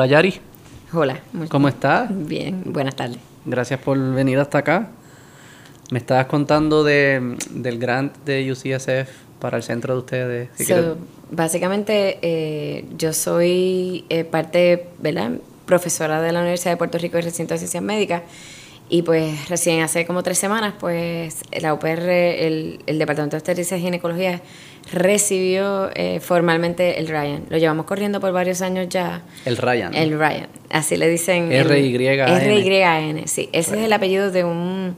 Hola Yari, Hola. ¿cómo estás? Bien, buenas tardes. Gracias por venir hasta acá. Me estabas contando de, del grant de UCSF para el centro de ustedes. Si So, básicamente, eh, yo soy eh, parte, ¿verdad? Profesora de la Universidad de Puerto Rico y recinto de ciencias médicas. Y pues recién hace como tres semanas, pues la UPR, el, el Departamento de Obstetricia y Ginecología, recibió eh, formalmente el Ryan. Lo llevamos corriendo por varios años ya. el Ryan. El Ryan, así le dicen. R-Y-A-N. R-Y-A-N, sí. Ese es el apellido de un,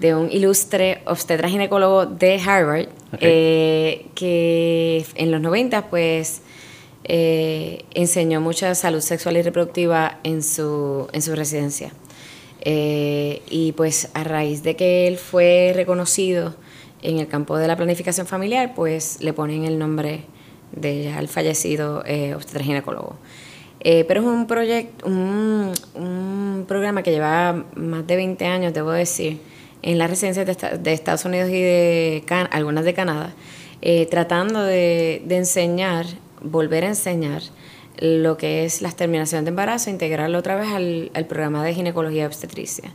de un ilustre obstetra ginecólogo de Harvard, Ok. eh, que en los 90 pues eh, enseñó mucha salud sexual y reproductiva en su, en su residencia. Eh, y pues a raíz de que él fue reconocido en el campo de la planificación familiar, pues le ponen el nombre de ya el fallecido eh, obstetra ginecólogo. Eh, pero es un proyecto, un, un programa que lleva más de 20 años, debo decir, en las residencias de, de Estados Unidos y de Can- algunas de Canadá, eh, tratando de, de enseñar, volver a enseñar lo que es la terminación de embarazo, integrarlo otra vez al, al programa de ginecología obstetricia.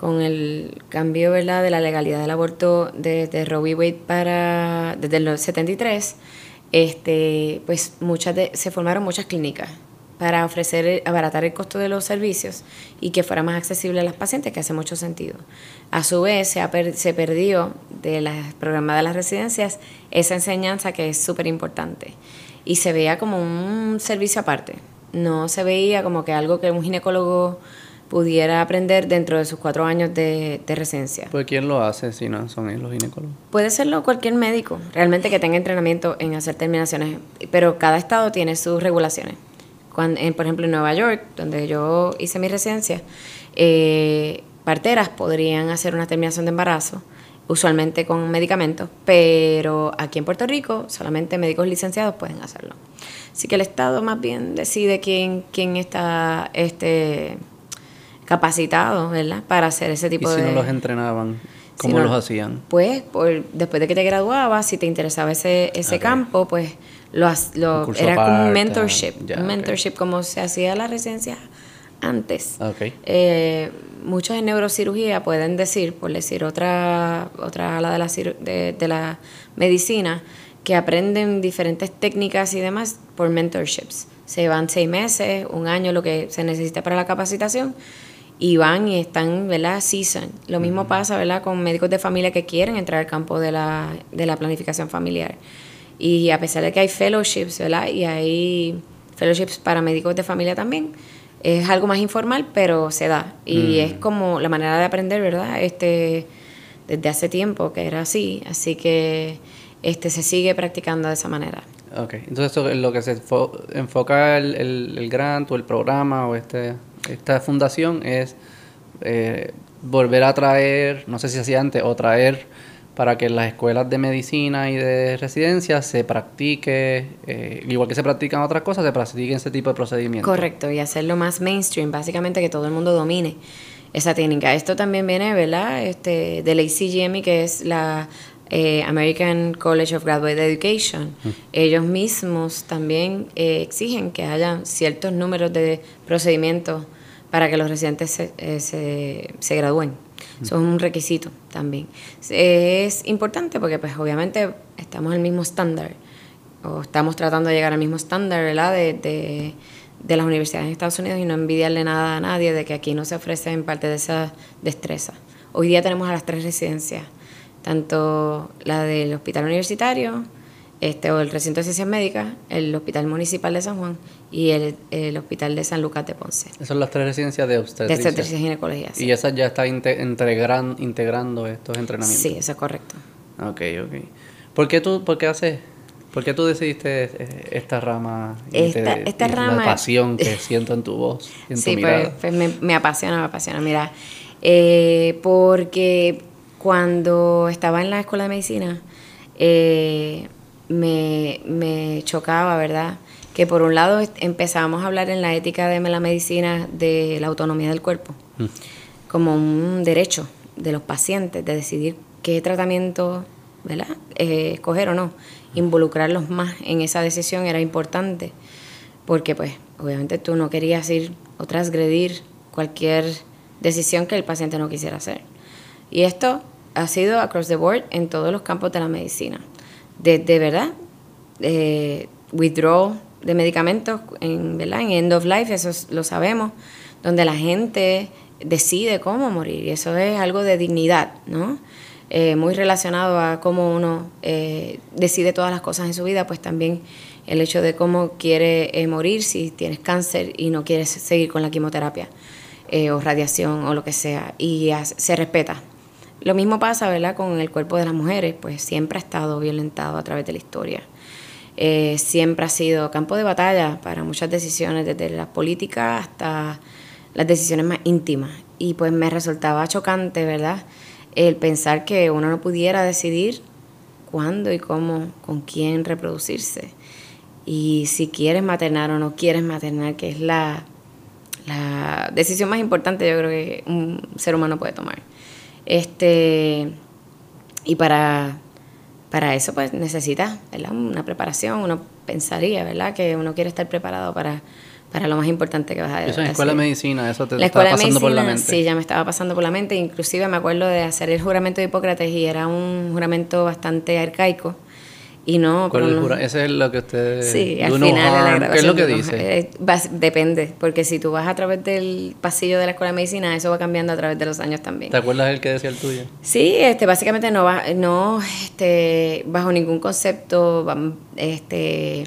Con el cambio ¿verdad? de la legalidad del aborto desde Roe. Wade para, desde el 73, este, pues muchas de- se formaron muchas clínicas para ofrecer, abaratar el costo de los servicios y que fuera más accesible a las pacientes, que hace mucho sentido. A su vez, se, ha per- se perdió de las programas de las residencias esa enseñanza que es súper importante y se veía como un servicio aparte. No se veía como que algo que un ginecólogo pudiera aprender dentro de sus cuatro años de, de residencia. Pues ¿quién lo hace si no son los ginecólogos? Puede serlo cualquier médico, realmente que tenga entrenamiento en hacer terminaciones, pero cada estado tiene sus regulaciones. Cuando, en, por ejemplo, en Nueva York, donde yo hice mi residencia, eh, parteras podrían hacer una terminación de embarazo, usualmente con medicamentos, pero aquí en Puerto Rico solamente médicos licenciados pueden hacerlo. Así que el Estado más bien decide quién, quién está este, capacitado, ¿verdad? Para hacer ese Y tipo si de... no los entrenaban, Si ¿cómo no- los hacían? Pues por, después de que te graduabas, si te interesaba ese, ese campo, pues lo, lo- era como un mentorship, un mentorship como se hacía la residencia antes. Ok. Eh, muchos en neurocirugía pueden decir, por decir otra, otra ala de la, de la medicina, que aprenden diferentes técnicas y demás por mentorships. Se van seis meses, un año, lo que se necesita para la capacitación, y van y están, ¿verdad? Season. Lo mismo pasa, ¿verdad? Con médicos de familia que quieren entrar al campo de la, de la planificación familiar. Y a pesar de que hay fellowships, ¿verdad? Y hay fellowships para médicos de familia también, es algo más informal, pero se da. Y es como la manera de aprender, ¿verdad? Este, desde hace tiempo que era así, así que este, se sigue practicando de esa manera. Ok. Entonces lo que se enfo- enfoca el, el, el grant o el programa o este, esta fundación es eh, volver a traer, no sé si hacía antes, o traer para que en las escuelas de medicina y de residencia se practique, eh, igual que se practican otras cosas, se practiquen ese tipo de procedimientos. Correcto, y hacerlo más mainstream, básicamente que todo el mundo domine esa técnica. Esto también viene, ¿verdad? Este, del ACGME, que es la eh, American College of Graduate Education. Ellos mismos también eh, exigen que haya ciertos números de procedimientos para que los residentes se, eh, se, se gradúen. Eso es un requisito también. Es importante porque pues obviamente estamos al mismo estándar o estamos tratando de llegar al mismo estándar, ¿verdad? De, de, de las universidades en Estados Unidos y no envidiarle nada a nadie de que aquí no se ofrece en parte de esa destreza. Hoy día tenemos a las tres residencias, tanto la del hospital universitario, este, o el recinto de ciencias médicas, el hospital municipal de San Juan y el, el hospital de San Lucas de Ponce. Esas son las tres residencias de De obstetricia. obstetricia y ginecología. sí. Y esas ya están inte- integran- integrando estos entrenamientos. Sí, eso es correcto. Ok, ok. ¿Por qué tú, por qué haces, por qué tú decidiste eh, esta rama? Esta- esta rama- La pasión que siento en tu voz, en Sí, tu pues, pues me, me apasiona, me apasiona. Mira, eh, porque cuando estaba en la escuela de medicina, eh, me, me chocaba, ¿verdad? Que por un lado empezábamos a hablar en la ética de la medicina de la autonomía del cuerpo, Mm. como un derecho de los pacientes de decidir qué tratamiento, ¿verdad? Eh, escoger o no. Involucrarlos más en esa decisión era importante porque pues obviamente tú no querías ir o transgredir cualquier decisión que el paciente no quisiera hacer. Y esto ha sido across the board en todos los campos de la medicina. De, de verdad, eh, withdraw de medicamentos en, ¿verdad? en end of life, eso lo sabemos, donde la gente decide cómo morir y eso es algo de dignidad, ¿no? Eh, muy relacionado a cómo uno eh, decide todas las cosas en su vida, pues también el hecho de cómo quiere eh, morir si tienes cáncer y no quieres seguir con la quimioterapia o radiación o lo que sea, y se respeta. Lo mismo pasa, ¿verdad?, con el cuerpo de las mujeres, pues siempre ha estado violentado a través de la historia. siempre ha sido campo de batalla para muchas decisiones, desde las políticas hasta las decisiones más íntimas. Y pues me resultaba chocante, ¿verdad? El pensar que uno no pudiera decidir cuándo y cómo, con quién reproducirse. Y si quieres maternar o no quieres maternar, que es la, la decisión más importante yo creo que un ser humano puede tomar. Este, y para, para eso pues necesita una preparación, uno pensaría, ¿verdad? Que uno quiere estar preparado para para lo más importante que vas a Eso en la escuela de medicina, eso te estaba pasando por la mente. Sí, ya me estaba pasando por la mente. Inclusive me acuerdo de hacer el juramento de Hipócrates y era un juramento bastante arcaico. Y no... ¿Cuál Ese es lo que usted... Sí, al final ¿Qué es lo que dice? Eh, depende, porque si tú vas a través del pasillo de la escuela de medicina, eso va cambiando a través de los años también. ¿Te acuerdas el que decía el tuyo? Sí, este, básicamente no va, no, este, bajo ningún concepto, este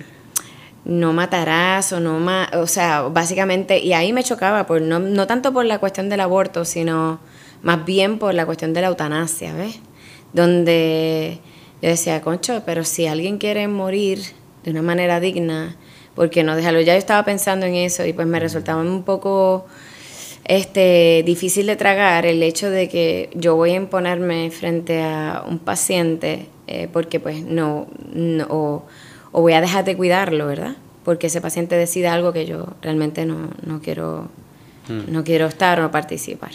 no matarás o no ma o sea, básicamente, y ahí me chocaba, por, no, no tanto por la cuestión del aborto, sino más bien por la cuestión de la eutanasia, ¿ves? Donde yo decía, concho, pero si alguien quiere morir de una manera digna, ¿por qué no déjalo? Ya yo estaba pensando en eso y pues me resultaba un poco este difícil de tragar el hecho de que yo voy a imponerme frente a un paciente eh, porque pues no, no o voy a dejar de cuidarlo, ¿verdad? Porque ese paciente decide algo que yo realmente no, no quiero mm. no quiero estar o participar.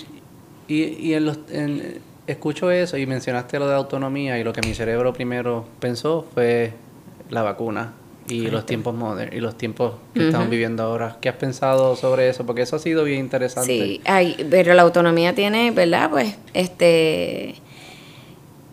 Y, y en los, escucho eso y mencionaste lo de autonomía y lo que mi cerebro primero pensó fue la vacuna y los tiempos modernos y los tiempos que estamos viviendo ahora. ¿Qué has pensado sobre eso? Porque eso ha sido bien interesante. Sí, hay, pero la autonomía tiene, ¿verdad? Pues este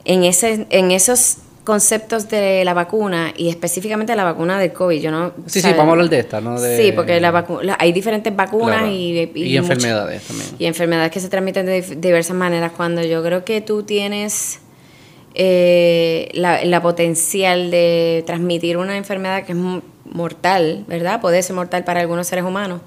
en ese en esos conceptos de la vacuna y específicamente la vacuna del COVID. Yo no, sí, sí, vamos a hablar de esta, ¿no? sí, porque la hay diferentes vacunas y, y, enfermedades también. Y enfermedades que se transmiten de diversas maneras. Cuando yo creo que tú tienes eh, la, la, potencial de transmitir una enfermedad que es mortal, ¿verdad? Puede ser mortal para algunos seres humanos.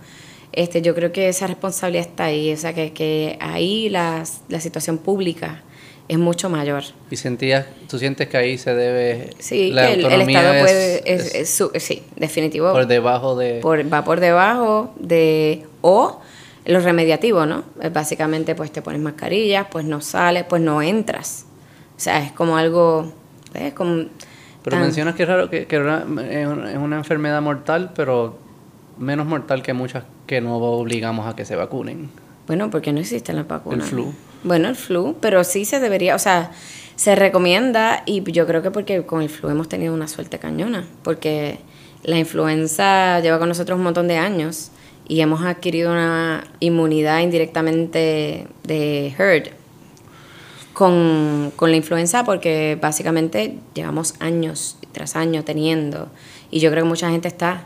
Este, yo creo que esa responsabilidad está ahí, o sea, que, que ahí la, la situación pública es mucho mayor. ¿Y sentías, tú sientes que ahí se debe... Sí, la el, Estado puede... sí, definitivo. Por debajo de... va por debajo de... O lo remediativo, ¿no? Básicamente, pues te pones mascarillas, pues no sales, pues no entras. O sea, es como algo... Es como pero mencionas que es raro que, que es una enfermedad mortal, pero menos mortal que muchas que no obligamos a que se vacunen. Bueno, porque no existen las vacunas. El flu. Bueno, el flu, pero sí se debería, o sea, se recomienda y yo creo que porque con el flu hemos tenido una suerte cañona, porque la influenza lleva con nosotros un montón de años y hemos adquirido una inmunidad indirectamente de herd con, con la influenza porque básicamente llevamos años tras años teniendo y yo creo que mucha gente está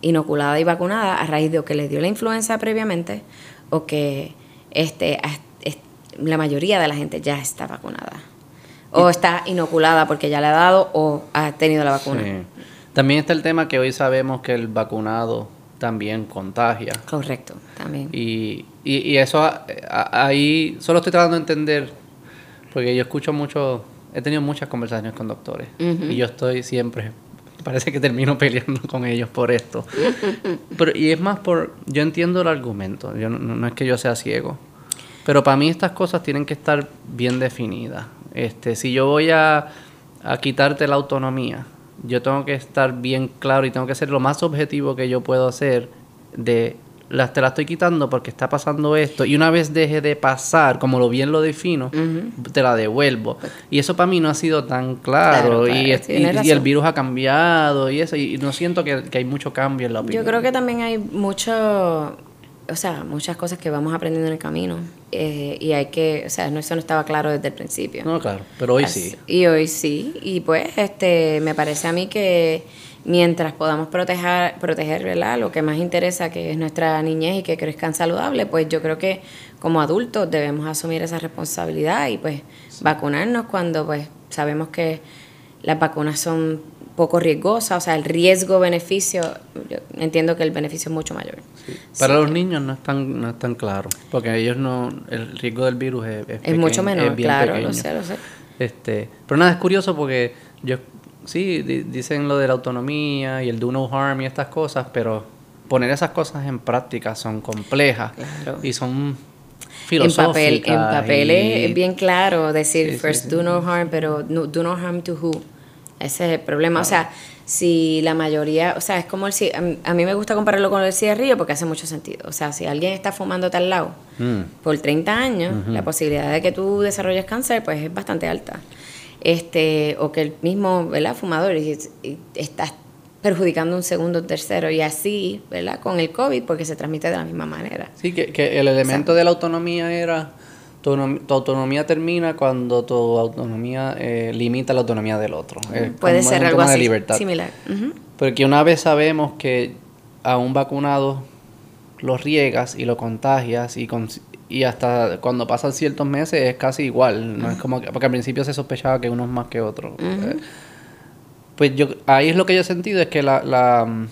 inoculada y vacunada a raíz de que le dio la influenza previamente o que este, la mayoría de la gente ya está vacunada. O está inoculada porque ya le ha dado o ha tenido la vacuna. También está el tema que hoy sabemos que el vacunado también contagia. Correcto, también. Y, y, eso ahí solo estoy tratando de entender, porque yo escucho mucho, he tenido muchas conversaciones con doctores y yo estoy siempre, parece que termino peleando con ellos por esto. Pero, y es más por, yo entiendo el argumento, yo no es que yo sea ciego, pero para mí estas cosas tienen que estar bien definidas. Este, si yo voy a, quitarte la autonomía, yo tengo que estar bien claro y tengo que ser lo más objetivo que yo puedo hacer de las te la estoy quitando porque está pasando esto y una vez deje de pasar, como lo bien lo defino, te la devuelvo. Y eso para mí no ha sido tan claro, y, y, el virus ha cambiado y eso, y no siento que, hay mucho cambio en la opinión. Yo creo que también hay mucho, o sea, muchas cosas que vamos aprendiendo en el camino eh, y hay que, o sea, no, eso no estaba claro desde el principio. No, claro, pero hoy sí. Y hoy sí, y pues este me parece a mí que mientras podamos proteger, proteger lo que más interesa, que es nuestra niñez y que crezcan saludable, pues yo creo que como adultos debemos asumir esa responsabilidad y pues vacunarnos cuando pues sabemos que las vacunas son poco riesgosas, o sea, el riesgo-beneficio, yo entiendo que el beneficio es mucho mayor. Para los niños no es, tan, no es tan claro, porque ellos no, el riesgo del virus es, es, mucho menor, claro, lo sé, lo sé. Este, pero nada, es curioso porque yo sí, dicen lo de la autonomía y el do no harm y estas cosas, pero poner esas cosas en práctica son complejas y son filosóficas. En papel, en papel es bien claro decir first do no harm, pero do no harm to who. Ese es el problema. O sea, si la mayoría, o sea, es como el a, mí me gusta compararlo con el cigarrillo porque hace mucho sentido. O sea, si alguien está fumando tal lado mm. por 30 años, la posibilidad de que tú desarrolles cáncer pues es bastante alta este, o que el mismo ¿verdad? fumador y, está perjudicando un segundo o tercero y así, ¿verdad? Con el COVID porque se transmite de la misma manera. Sí, que, que el elemento de la autonomía era, tu, autonomía termina cuando tu autonomía eh, limita la autonomía del otro. Puede ser algo así, similar. Porque una vez sabemos que a un vacunado lo riegas y lo contagias y, con, y hasta cuando pasan ciertos meses es casi igual. No es como que, porque al principio se sospechaba que uno es más que otro. Eh, pues yo ahí es lo que yo he sentido es que la, la,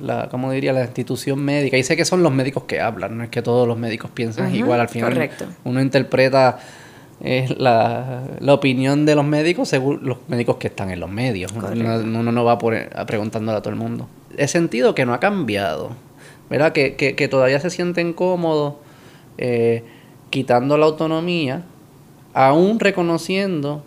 la ¿cómo diría? La institución médica, y sé que son los médicos que hablan, no es que todos los médicos piensan igual al final. Correcto. Uno interpreta es la, la, opinión de los médicos según los médicos que están en los medios. Uno, no va por, a preguntándole a todo el mundo. He sentido que no ha cambiado, ¿verdad? Que, que, que todavía se sienten cómodos eh, quitando la autonomía, aún reconociendo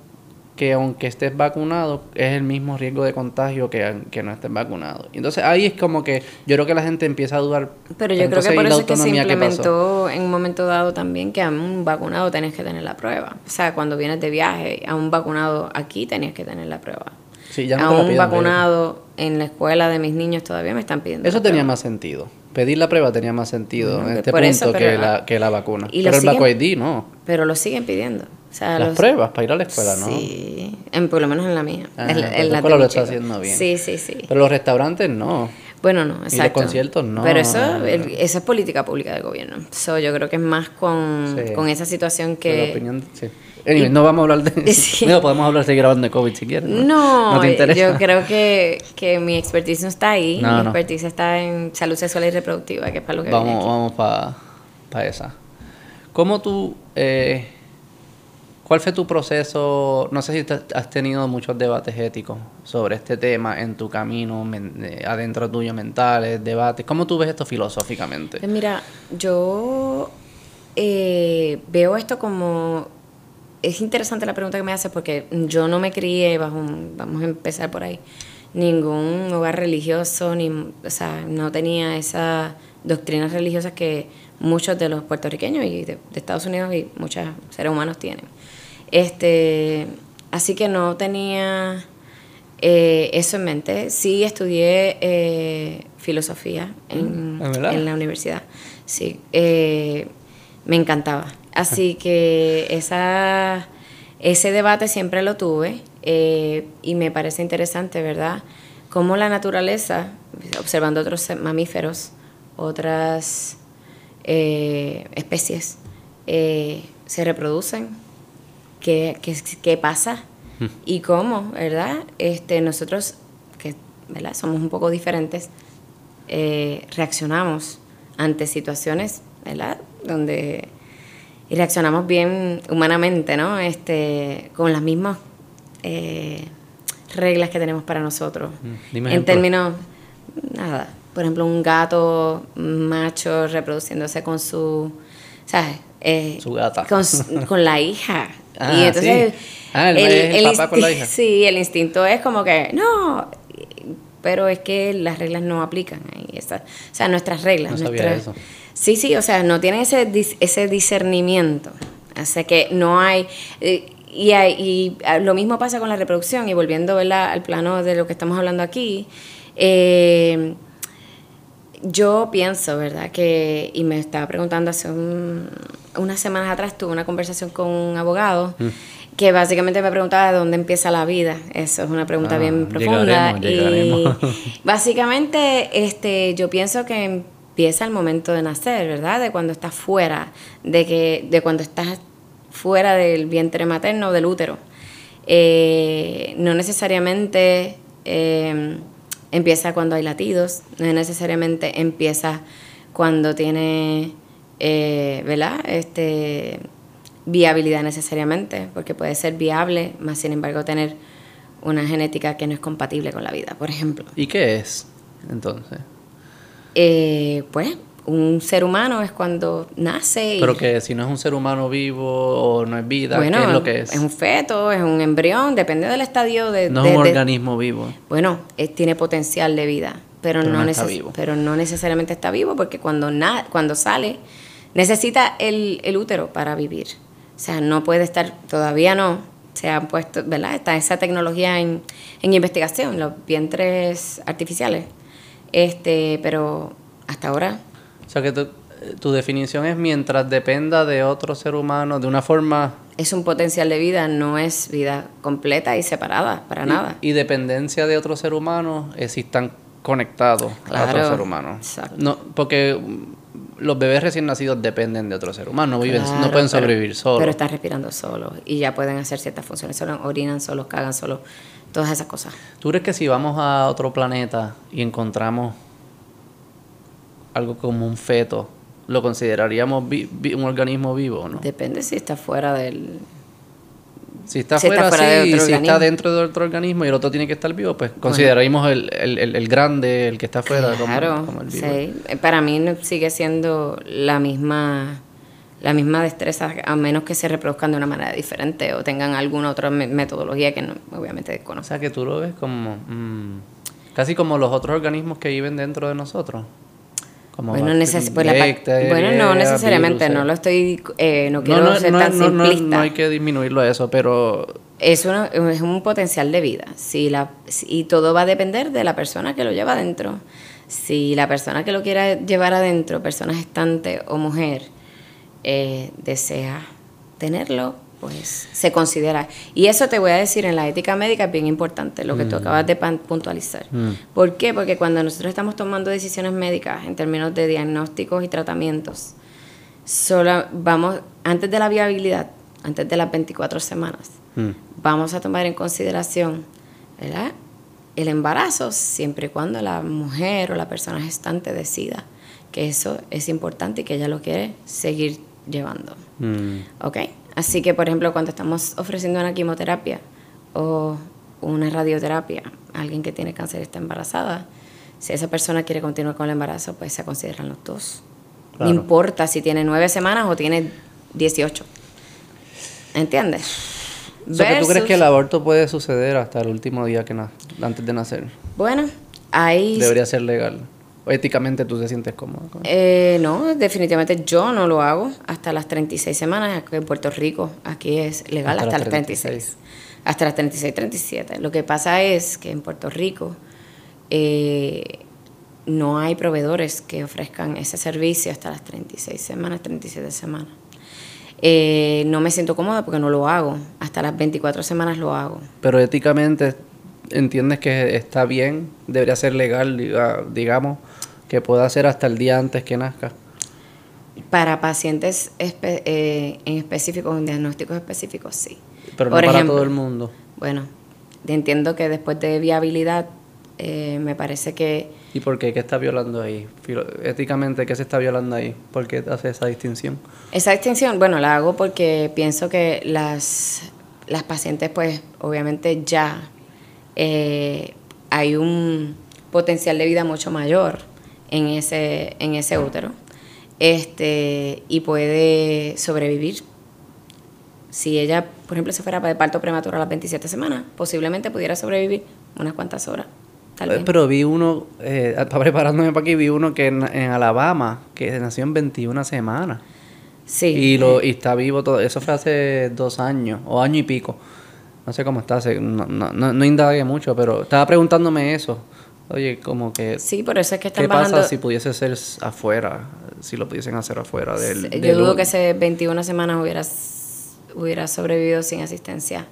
que aunque estés vacunado, es el mismo riesgo de contagio que, que no estés vacunado. Entonces ahí es como que yo creo que la gente empieza a dudar. Pero yo creo que por eso es que se implementó en un momento dado también que a un vacunado tenés que tener la prueba. O sea, cuando vienes de viaje, a un vacunado aquí tenías que tener la prueba. Sí, ya a un vacunado en la escuela de mis niños todavía me están pidiendo. Eso tenía más sentido pedir la prueba tenía más sentido en este punto que, la, que la vacuna. pero el VacuID no. Pero lo siguen pidiendo. O sea, Las pruebas para ir a la escuela, ¿no? Sí, en, por lo menos en la mía. en, la, escuela lo está haciendo bien. Sí, sí, sí. Pero los restaurantes no. Bueno, no, exacto. Y los conciertos no. Pero eso, esa es política pública del gobierno. So, yo creo que es más con, con esa situación que... La opinión, sí no vamos a hablar de sí. no, podemos hablar de grabando de COVID si quieres. No, yo creo que, que, mi expertise no está ahí. mi expertise está en salud sexual y reproductiva, que es para lo que Vamos, vamos para esa. ¿Cómo tú... Eh, ¿Cuál fue tu proceso? No sé si has tenido muchos debates éticos sobre este tema en tu camino, eh, adentro tuyo, mentales, debates. ¿Cómo tú ves esto filosóficamente? Pues mira, yo eh, veo esto como es interesante la pregunta que me haces porque yo no me crié bajo un, vamos a empezar por ahí, ningún hogar religioso, ni, o sea, no tenía esas doctrinas religiosas que muchos de los puertorriqueños y de, Estados Unidos y muchos seres humanos tienen. Este, así que no tenía eh, eso en mente. Sí estudié eh, filosofía en, mm, en, la universidad. Sí, eh, me encantaba. Así que esa, ese debate siempre lo tuve y me parece interesante, ¿verdad? Cómo la naturaleza, observando otros mamíferos, otras especies, se reproducen, qué, qué, pasa hmm. y cómo, ¿verdad? Este, nosotros, que ¿verdad? somos un poco diferentes, reaccionamos ante situaciones, ¿verdad? Donde y reaccionamos bien humanamente, ¿no? Este, con las mismas eh, reglas que tenemos para nosotros. Mm, en términos, nada, por ejemplo, un gato macho reproduciéndose con su, ¿sabes? Eh, su gata. Con, la hija. Ah, y entonces, ah, el, papá con la hija. Sí, el instinto es como que, no, pero es que las reglas no aplican ahí. y esa, o sea, nuestras reglas. No sabía nuestras- eso. Sí, sí, o sea, no tienen ese, ese discernimiento. O sea que no hay... eh, y, hay- y, ah, lo mismo pasa con la reproducción y volviendo ¿verdad? al plano de lo que estamos hablando aquí. eh, yo pienso, ¿verdad? Que, y me estaba preguntando hace un- unas semanas atrás, tuve una conversación con un abogado Mm. que básicamente me preguntaba de dónde empieza la vida. Eso es una pregunta Ah, bien profunda. llegaremos, llegaremos. Y básicamente, este, yo pienso que empieza el momento de nacer, ¿verdad? De cuando estás fuera, de que, de cuando estás fuera del vientre materno o del útero. Eh, no necesariamente eh, empieza cuando hay latidos, no necesariamente empieza cuando tiene, eh, ¿verdad? Este, viabilidad necesariamente, porque puede ser viable, más sin embargo tener una genética que no es compatible con la vida, por ejemplo. ¿Y qué es entonces? Eh, pues un ser humano es cuando nace y Pero que si no es un ser humano vivo o no es vida, bueno, ¿qué es lo que es? un feto, es un embrión, depende del estadio de... no de- es un de- organismo vivo. Bueno, eh, tiene potencial de vida, pero, Pero no, no está neces- vivo. pero no necesariamente está vivo porque cuando, na- cuando sale necesita el, el útero para vivir. O sea, no puede estar, todavía no, se han puesto, ¿verdad? Está esa tecnología en, en investigación, los vientres artificiales. Este, pero hasta ahora sea que tu, tu definición es mientras dependa de otro ser humano de una forma es un potencial de vida, no es vida completa y separada, para y- nada. Y, dependencia de otro ser humano es si están conectados a otro ser humano. exacto. No, porque los bebés recién nacidos dependen de otro ser humano, no, viven, no pueden pero- sobrevivir solos. Pero están respirando solos y ya pueden hacer ciertas funciones solos, orinan solos, cagan solos, todas esas cosas. ¿Tú crees que si vamos a otro planeta y encontramos algo como un feto, lo consideraríamos vi- vi- un organismo vivo o no? Depende si está fuera del... Si está Si está fuera, fuera de sí, y otro si está dentro de otro organismo y el otro tiene que estar vivo, pues consideraríamos el, el, el, el grande, el que está fuera, como- Claro, como, el vivo. sí. Eh, Para mí sigue siendo la misma la misma destreza, a menos que se reproduzcan de una manera diferente o tengan alguna otra me- metodología que no, obviamente O desconozco. sea, que tú lo ves como... mm, casi como los otros organismos que viven dentro de nosotros. Como Bueno, neces- pues la bueno, no necesariamente, virus, no eh. lo estoy, eh, no quiero no, ser no, tan no, no, simplista. no hay que disminuirlo a eso, pero Es, una- es un potencial de vida. Si la, si- y todo va a depender de la persona que lo lleva adentro. Si la persona que lo quiera llevar adentro, persona gestante o mujer, eh, desea tenerlo, pues se considera. Y eso te voy a decir, en la ética médica es bien importante, lo que tú acabas de puntualizar. Mm. ¿Por qué? Porque cuando nosotros estamos tomando decisiones médicas en términos de diagnósticos y tratamientos, solo vamos, antes de la viabilidad, antes de las 24 semanas, mm, vamos a tomar en consideración ¿verdad? el embarazo siempre y cuando la mujer o la persona gestante decida que eso es importante y que ella lo quiere seguir llevando. mm, ¿Ok? Así que, por ejemplo, cuando estamos ofreciendo una quimioterapia o una radioterapia a alguien que tiene cáncer y está embarazada, si esa persona quiere continuar con el embarazo, pues se consideran los dos. Claro. No importa si tiene nueve semanas o tiene 18. ¿Entiendes? O sea, que ¿Tú crees que el aborto puede suceder hasta el último día que antes de nacer? Bueno, ahí... Debería ser legal. O éticamente tú te sientes cómodo con. Eh, no, definitivamente yo no lo hago hasta las 36 semanas. Aquí en Puerto Rico, aquí es legal Hasta hasta, las las 36. Hasta las 36, 37. Lo que pasa es que en Puerto Rico eh, no hay proveedores que ofrezcan ese servicio hasta las 36 semanas, 37 semanas. Eh, no me siento cómoda porque no lo hago. Hasta las 24 semanas lo hago. Pero éticamente entiendes que está bien, debería ser legal, diga- digamos, que pueda ser hasta el día antes que nazca. Para pacientes espe- eh, en específico, con diagnósticos específicos, sí. Pero Por no para ejemplo, todo el mundo. Bueno, entiendo que después de viabilidad, eh, me parece que ¿Y por qué? ¿Qué está violando ahí? Filo- Éticamente, ¿qué se está violando ahí? ¿Por qué hace esa distinción? esa distinción, bueno, la hago porque pienso que las, las pacientes, pues, obviamente ya eh, hay un potencial de vida mucho mayor en ese, en ese útero este, y puede sobrevivir. Si ella, por ejemplo, se fuera de parto prematuro a las 27 semanas, posiblemente pudiera sobrevivir unas cuantas horas. tal vez. Pero vi uno, eh, preparándome para aquí, vi uno que en, en Alabama, que nació en 21 semanas. Sí. Y, lo, y está vivo todo. Eso fue hace dos años, o año y pico. No sé cómo está, no, no, no, no indagué mucho, pero estaba preguntándome eso. Oye, como que... Sí, por eso es que están ¿Qué bajando. pasa si pudiese ser afuera? Si lo pudiesen hacer afuera del... Yo del- dudo que ese 21 semanas hubiera, hubiera sobrevivido sin asistencia.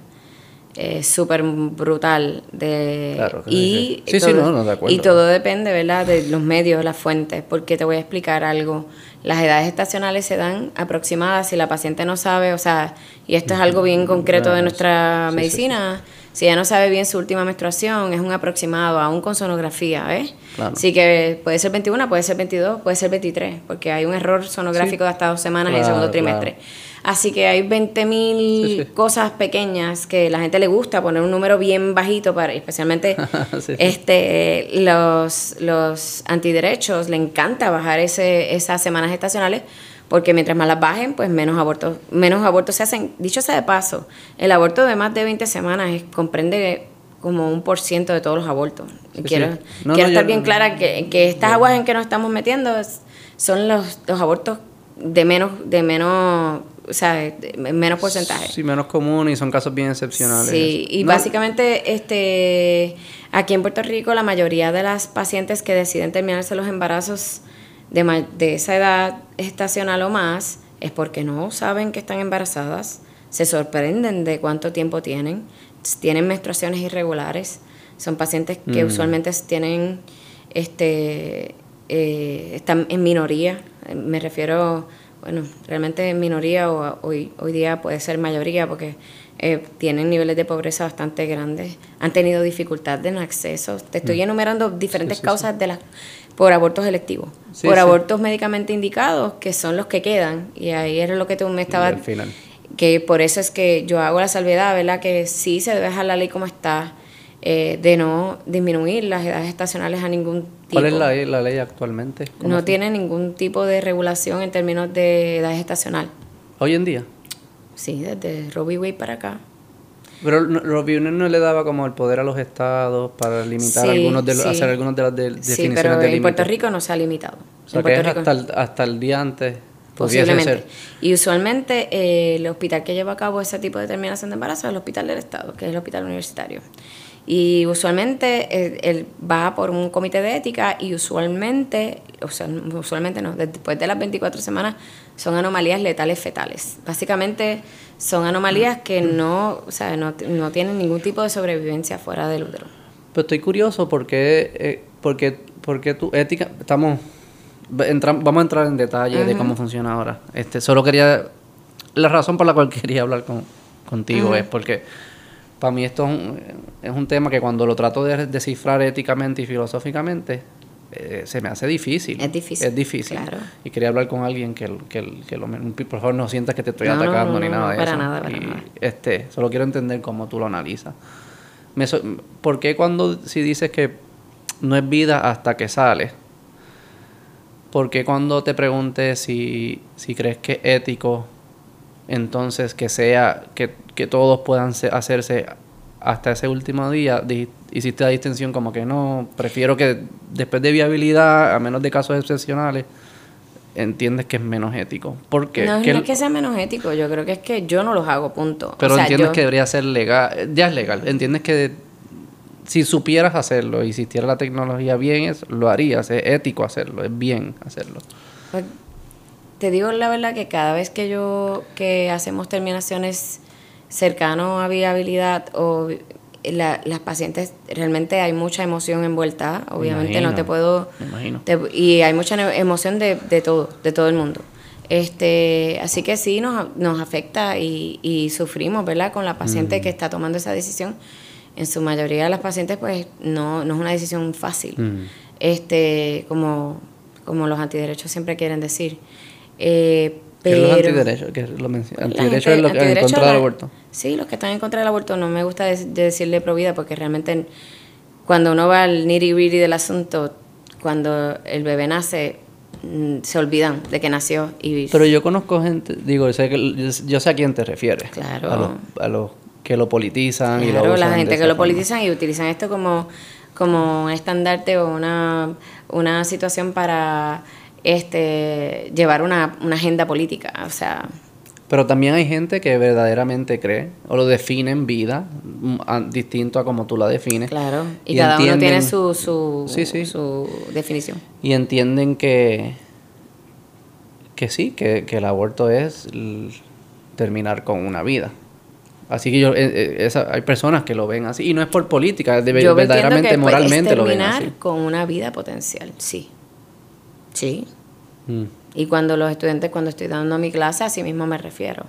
Eh, Súper brutal. De, Claro y sí. Sí, sí, no, no, de acuerdo. Y todo depende, ¿verdad? De los medios, las fuentes. Porque te voy a explicar algo. Las edades estacionales se dan aproximadas si la paciente no sabe, o sea, y esto es algo bien concreto de nuestra sí, sí, medicina. Si ella no sabe bien su última menstruación, es un aproximado, aún con sonografía, ¿ves? Claro. Así que puede ser 21, puede ser 22, puede ser 23, porque hay un error sonográfico de hasta dos semanas en el segundo trimestre. Así que hay 20.000 mil Sí, sí. cosas pequeñas que la gente le gusta poner un número bien bajito para, especialmente Sí, sí. este los, los antiderechos, le encanta bajar ese, esas semanas estacionales porque mientras más las bajen, pues menos abortos, menos abortos se hacen. Dicho sea de paso, el aborto de más de 20 semanas es- comprende como un por ciento de todos los abortos. Sí, quiero sí. No, quiero no, estar bien clara que, que estas aguas en que nos estamos metiendo es- son los, los abortos de menos, de menos, o sea, de menos porcentaje. Sí, menos común y son casos bien excepcionales. Sí, y No, básicamente este aquí en Puerto Rico la mayoría de las pacientes que deciden terminarse los embarazos de, de esa edad estacional o más es porque no saben que están embarazadas, se sorprenden de cuánto tiempo tienen, tienen menstruaciones irregulares, son pacientes que Mm. usualmente tienen este eh, están en minoría, me refiero bueno, realmente en minoría o hoy, hoy día puede ser mayoría porque eh, tienen niveles de pobreza bastante grandes, han tenido dificultad en acceso. Te estoy enumerando diferentes Mm. Sí, sí, causas de las por abortos electivos, Sí, por sí. abortos médicamente indicados, que son los que quedan. Y ahí era lo que tú me estabas al final. que por eso es que yo hago la salvedad, ¿verdad? Que sí se debe dejar la ley como está, eh, de no disminuir las edades estacionales a ningún tipo. ¿Cuál es la, la ley actualmente? ¿Cómo No tiene ningún tipo de regulación en términos de edad estacional. Hoy en día. Sí, desde Robbie Wade para acá. Pero Robbie Wade no le daba como el poder a los estados para limitar Sí, algunos de los, sí. hacer algunas de las de- Sí, definiciones pero de en Puerto. Rico no se ha limitado. O sea, en que Puerto es Rico hasta el, hasta el día antes. Posiblemente. ser. Y usualmente eh, el hospital que lleva a cabo ese tipo de determinación de embarazo es el hospital del Estado, que es el hospital universitario. Y usualmente eh, él va por un comité de ética y usualmente, o sea, usualmente no, después de las 24 semanas son anomalías letales fetales. Básicamente son anomalías que no, o sea, no, no tienen ningún tipo de sobrevivencia fuera del útero. Pero estoy curioso porque, eh, porque, porque tu ética, estamos, entra- vamos a entrar en detalle de cómo funciona ahora. Este, solo quería, la razón por la cual quería hablar con, contigo es porque para mí esto es un, es un tema que cuando lo trato de descifrar éticamente y filosóficamente, eh, se me hace difícil. Es difícil, Es difícil. claro. Y quería hablar con alguien que, que, que lo, por favor no sientas que te estoy No, atacando no, ni nada de para eso. nada, para Y, nada. Este, solo quiero entender cómo tú lo analizas. Me so- ¿Por qué cuando si dices que no es vida hasta que sale? ¿Por qué cuando te pregunte si, si crees que es ético, entonces que sea, que, que todos puedan se- hacerse hasta ese último día, hiciste la distinción como que no, prefiero que después de viabilidad, a menos de casos excepcionales, entiendes que es menos ético. ¿Por qué? No, ¿Qué- no es que sea menos ético, yo creo que es que yo no los hago, punto. pero o sea, entiendes yo- que debería ser legal, ya es legal, entiendes que si supieras hacerlo y existiera la tecnología bien, es, lo harías, es ético hacerlo, es bien hacerlo. Pues, te digo la verdad que cada vez que yo que hacemos terminaciones cercano a viabilidad o la- las pacientes realmente hay mucha emoción envuelta obviamente no te puedo te- y hay mucha emoción de, de todo de todo el mundo. Este así que sí nos, nos afecta y, y sufrimos verdad con la paciente que está tomando esa decisión. En su mayoría de las pacientes pues no, no es una decisión fácil. Mm. este como, como los antiderechos siempre quieren decir. Eh, ¿Qué es pero los antiderechos? ¿Qué es lo Antiderecho gente- es lo que en contra del aborto. Sí, los que están en contra del aborto no me gusta de- de decirle pro vida porque realmente cuando uno va al nitty gritty del asunto, cuando el bebé nace, mm, se olvidan de que nació y Pero yo conozco gente, digo, sé que, yo, sé a quién te refieres. Claro. A los, a los que lo politizan y lo Claro, la gente que lo forma. politizan y utilizan esto como, como un estandarte o una, una situación para este llevar una, una agenda política. O sea, Pero también hay gente que verdaderamente cree o lo define en vida mm, a- distinto a como tú la defines. claro. Y, Y cada uno tiene su, su, Sí, sí. su definición. Y entienden que, que sí, que, que el aborto es terminar con una vida. Así que yo, eh, eh, esa- hay personas que lo ven así. Y no es por política, de- Yo verdaderamente, que moralmente es lo ven terminar así. con una vida potencial, sí. Sí. Mm. Y cuando los estudiantes, cuando estoy dando mi clase, así mismo me refiero.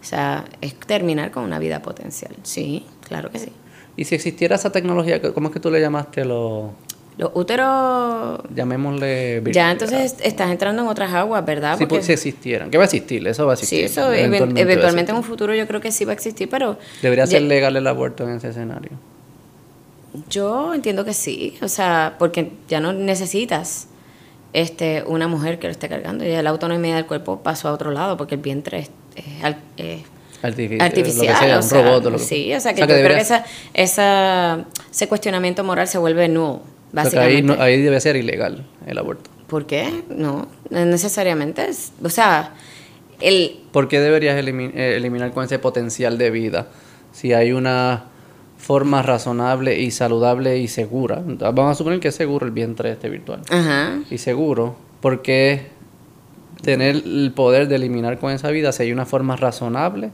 O sea, es terminar con una vida potencial. Sí, claro que sí. Y si existiera esa tecnología, ¿cómo es que tú le llamaste lo Los úteros, llamémosle ya entonces estás entrando en otras aguas, ¿verdad? si, Porque- pu- si existieran, que va a existir, eso va a existir. sí, eso even- eventualmente en un futuro yo creo que sí va a existir, pero. Debería ya- ser legal el aborto en ese escenario. yo entiendo que sí, o sea, porque ya no necesitas este una mujer que lo esté cargando, ya la autonomía del cuerpo pasó a otro lado, porque el vientre es, es es Artifici- artificial, lo que sea, o un sea, robot o lo que sí, o sea que yo debería- creo que esa, esa, ese cuestionamiento moral se vuelve o sea, que básicamente. ahí, no- ahí debe ser ilegal el aborto. ¿Por qué? No, no necesariamente, es- o sea, el, ¿Por qué deberías elimi- eh, eliminar con ese potencial de vida si hay una forma razonable y saludable y segura? Vamos a suponer que es seguro el vientre este virtual. ajá, Y seguro, ¿por qué tener el poder de eliminar con esa vida si hay una forma razonable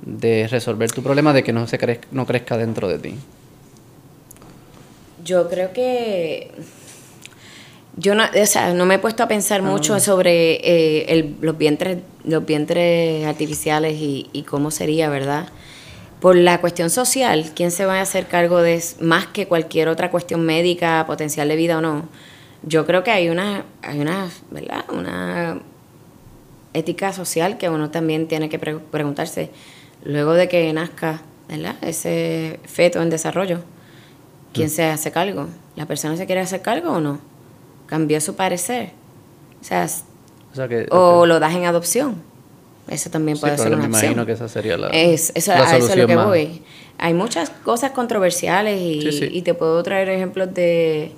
de resolver tu problema de que no, se crez- no crezca dentro de ti? yo creo que yo no, o sea, no me he puesto a pensar mucho sobre eh, el- los vientres los vientres artificiales y, y cómo sería, ¿verdad? Por la cuestión social, ¿quién se va a hacer cargo de más que cualquier otra cuestión médica, potencial de vida o no? Yo creo que hay una, hay una, ¿verdad? Una ética social que uno también tiene que pre- preguntarse luego de que nazca, ¿verdad? Ese feto en desarrollo. ¿Quién se hace cargo? ¿La persona se quiere hacer cargo o no? ¿Cambió su parecer? O sea, s- O sea que, o lo das en adopción. Eso también puede ser una me imagino que esa sería la, Es, eso, la a eso es lo solución que más- voy. Hay muchas cosas controversiales y, Sí, sí. y te puedo traer ejemplos de,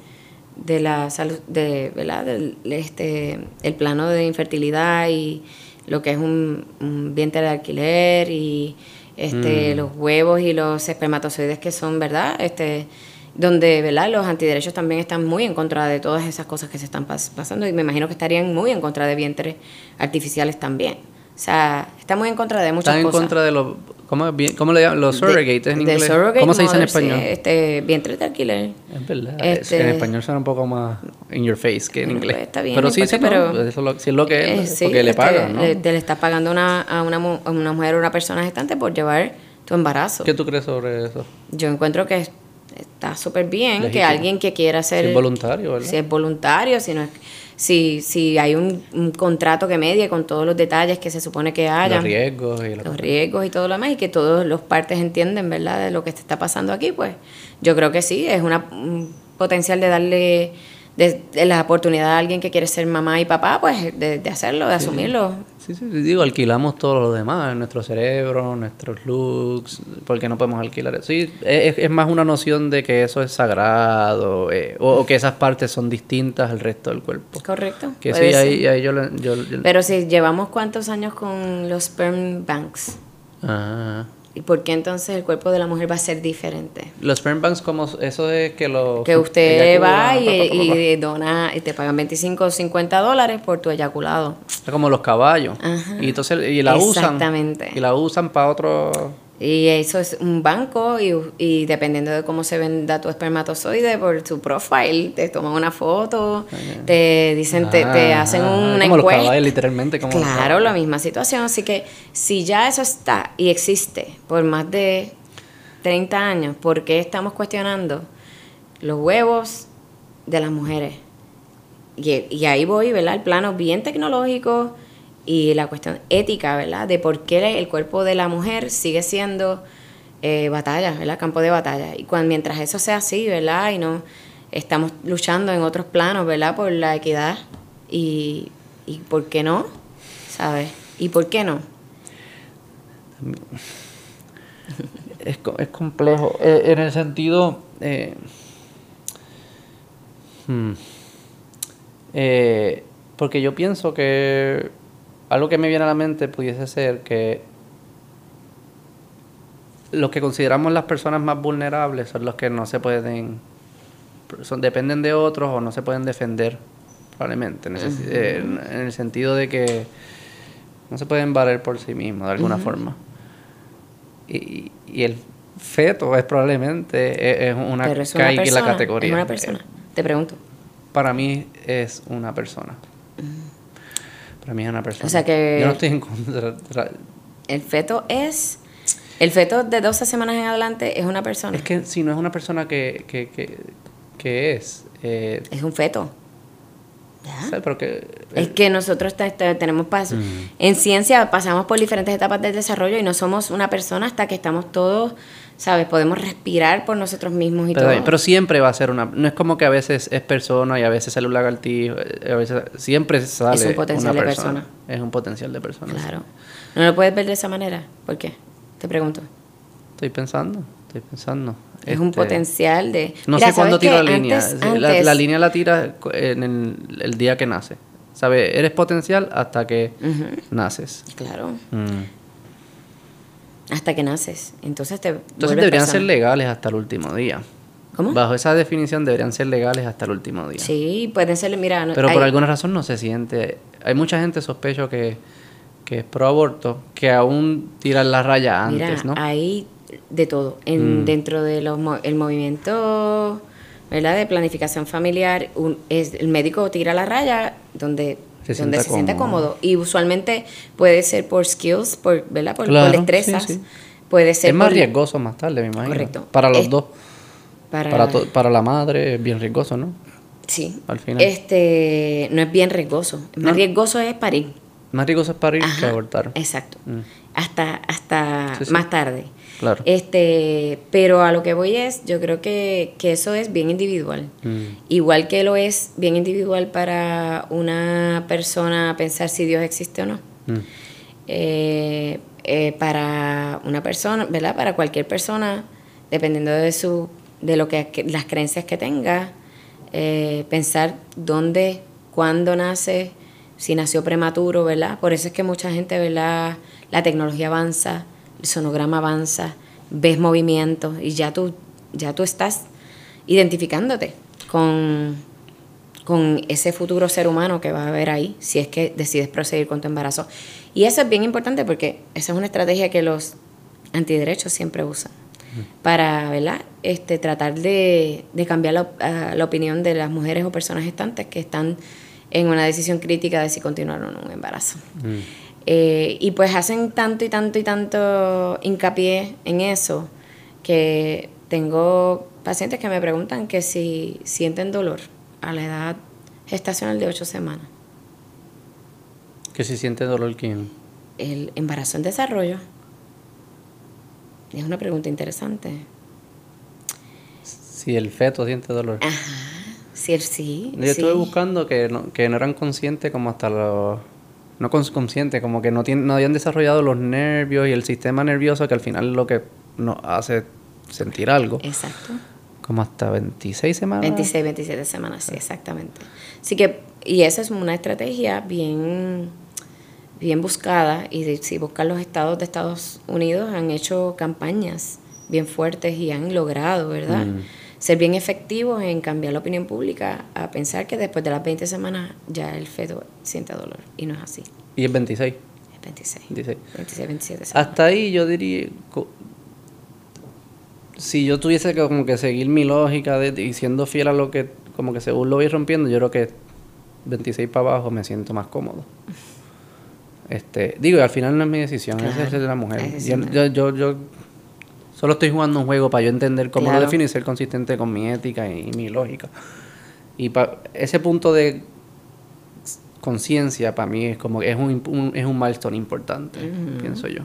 de la salud, de, ¿verdad? Del, este, el plano de infertilidad y lo que es un, un vientre de alquiler y este, Mm. los huevos y los espermatozoides que son, ¿verdad? Este, donde, ¿verdad? Los antiderechos también están muy en contra de todas esas cosas que se están pas- pasando y me imagino que estarían muy en contra de vientres artificiales también. O sea, está muy en contra de muchas Están en cosas. contra de los... ¿Cómo, bien- cómo le llaman? Los surrogates en inglés. surrogate ¿Cómo se dice en español? este, vientre de alquiler. Es verdad. Este- en español suena un poco más in your face que en inglés. pues, está bien, pero sí, sí, no, pero- eso es lo, sí es lo que Eh, es, sí, porque le este, pagan, ¿no? Le, te le estás pagando una, a, una, a una mujer o una persona gestante por llevar tu embarazo. ¿Qué tú crees sobre eso? Yo encuentro que es- está súper bien que alguien que quiera hacer... Si es voluntario, ¿verdad? Si es voluntario, si no es... Si, si hay un, un contrato que medie con todos los detalles que se supone que haya. Los riesgos y los riesgos y todo lo demás y que todos los partes entienden, ¿verdad?, de lo que está pasando aquí, pues yo creo que sí, es una, un potencial de darle de, de la oportunidad a alguien que quiere ser mamá y papá, pues de, de hacerlo, de asumirlo. Sí, sí, digo, alquilamos todo lo demás, nuestro cerebro, nuestros looks, porque no podemos alquilar eso. Sí, es, es más una noción de que eso es sagrado, eh, o, o que esas partes son distintas al resto del cuerpo. Correcto. Que sí, ahí, ahí yo, le- yo, yo- Pero si llevamos cuántos años con los sperm banks, Ah. ¿Y por qué entonces el cuerpo de la mujer va a ser diferente? Los sperm banks, como eso es que lo... Que usted va y, y dona y te pagan 25 o 50 dólares por tu eyaculado. pa. como los caballos. Ajá. Y entonces, y la usan. Exactamente. Y la usan para otro... Y eso es un banco y, y dependiendo de cómo se venda tu espermatozoide por tu profile, te toman una foto, te dicen, te, te Ah, hacen ah, una como los encuesta. caballos, literalmente. Como los Claro, la misma situación. Así que si ya eso está y existe por más de 30 años, ¿por qué estamos cuestionando los huevos de las mujeres? Y, y ahí voy, ¿verdad? El plano bien tecnológico y la cuestión ética, ¿verdad? De por qué el cuerpo de la mujer sigue siendo eh, batalla, ¿verdad? Campo de batalla. Y cuando, mientras eso sea así, ¿verdad? Y no estamos luchando en otros planos, ¿verdad? Por la equidad y, y ¿por qué no? ¿Sabes? ¿Y por qué no? Es, es complejo. Eh, en el sentido. eh, Hmm. Eh, porque yo pienso que algo que me viene a la mente pudiese ser que los que consideramos las personas más vulnerables son los que no se pueden, son, dependen de otros o no se pueden defender, probablemente, en, el sentido de que no se pueden valer por sí mismos de alguna forma. Y, y, el feto es probablemente es, una Pero es una persona, la categoría. Es una persona. Te pregunto. Para mí es una persona. Para mí es una persona. O sea que. Yo no estoy en contra. El feto es. El feto de 12 semanas en adelante es una persona. Es que si no es una persona que, que, que, que es. Eh, es un feto. ¿Ya? Pero que, es que nosotros tenemos paso. En ciencia pasamos por diferentes etapas del desarrollo y no somos una persona hasta que estamos todos ¿sabes? Podemos respirar por nosotros mismos y pero, todo. Pero siempre va a ser una... No es como que a veces es persona y a veces sale un lagartijo, eh, a veces siempre sale Es un potencial de persona. Es un potencial de persona. Claro. ¿No lo puedes ver de esa manera? ¿Por qué? Te pregunto. Estoy pensando, estoy pensando. Es un este, potencial de... No sé cuándo tira la línea. La, línea la tira en el, día que nace. ¿Sabes? Eres potencial hasta que naces. Claro. Mm hasta que naces. Entonces te Entonces deberían ser legales hasta el último día. ¿Cómo? Bajo esa definición deberían ser legales hasta el último día. Sí, pueden ser, mira... Pero por alguna razón no se siente... Hay mucha gente, sospecho, que, que es pro aborto, que aún tiran la raya antes, mira, hay de todo. En, mm. Dentro del el movimiento ¿verdad? de planificación familiar, un, es, el médico tira la raya donde se donde se siente cómodo. Y usualmente puede ser por skills, por, ¿verdad? Por, destrezas. Puede ser es más riesgoso más tarde, me imagino. Correcto. Para los dos. Para, para, la madre es bien riesgoso, ¿no? Sí. Al final. Este, no es bien riesgoso. Más riesgoso es parir. Más riesgoso es parir que abortar. Exacto. Mm. Hasta, hasta más tarde. Claro. Este, pero a lo que voy es, yo creo que, eso es bien individual. Mm. Igual que lo es bien individual para una persona pensar si Dios existe o no. Mm. Eh, eh, para una persona, ¿verdad? Para cualquier persona, dependiendo de su, de lo que las creencias que tenga, eh, pensar dónde, cuándo nace, si nació prematuro, ¿verdad? Por eso es que mucha gente, ¿verdad? La tecnología avanza, el sonograma avanza, ves movimientos y ya tú, ya tú estás identificándote con, con ese futuro ser humano que va a haber ahí, si es que decides proseguir con tu embarazo. Y eso es bien importante porque esa es una estrategia que los antiderechos siempre usan para ¿verdad? Este, tratar de, cambiar la, la, opinión de las mujeres o personas gestantes que están en una decisión crítica de si continuar o no un embarazo. Mm. Eh, y pues hacen tanto y tanto y tanto hincapié en eso que tengo pacientes que me preguntan que si sienten dolor a la edad gestacional de 8 semanas. ¿Que si siente dolor quién? El embarazo en desarrollo. Es una pregunta interesante. Si el feto siente dolor. Ajá. Sí, sí. Yo estuve buscando que no, que no eran conscientes como hasta los no consciente, como que no, tienen, no habían desarrollado los nervios y el sistema nervioso que al final lo que nos hace sentir algo. Exacto. Como hasta 26 semanas. 26, 27 semanas, sí, exactamente. Así que, y esa es una estrategia bien, bien buscada, y si buscan los estados de Estados Unidos, han hecho campañas bien fuertes y han logrado, ¿verdad? Mm. Ser bien efectivos en cambiar la opinión pública a pensar que después de las 20 semanas ya el feto siente dolor, y no es así. ¿Y es 26? Es 26. 26. 26, 27 Hasta ahí yo diría, si yo tuviese que como que seguir mi lógica de, y siendo fiel a lo que, como que según lo voy rompiendo, yo creo que 26 para abajo me siento más cómodo. Este, digo, al final no es mi decisión, esa es de la mujer. Yo, yo, yo, solo estoy jugando un juego para yo entender cómo lo defino y ser consistente con mi ética y, mi lógica. Y ese punto de conciencia para mí es como es un, es un milestone importante, pienso yo.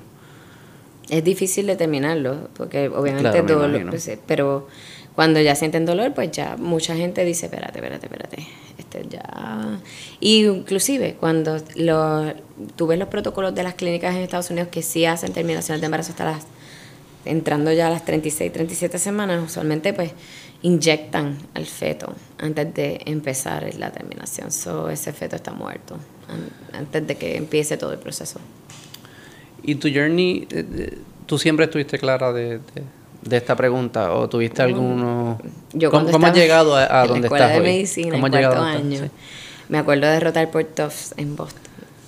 Es difícil determinarlo, porque obviamente dolor, pues, eh, pero cuando ya sienten dolor, pues ya mucha gente dice, espérate, espérate, espérate, este ya... Y inclusive cuando lo, tú ves los protocolos de las clínicas en Estados Unidos que sí hacen terminaciones de embarazo hasta las, entrando ya a las 36, 37 semanas, usualmente pues inyectan al feto antes de empezar la terminación. So, ese feto está muerto antes de que empiece todo el proceso. ¿Y tu journey, eh, tú siempre estuviste clara de, esta pregunta o tuviste alguno... ¿Cómo, has llegado a, a donde estás de medicina, ¿Cómo en cuarto año, me acuerdo de derrotar por Tufts en Boston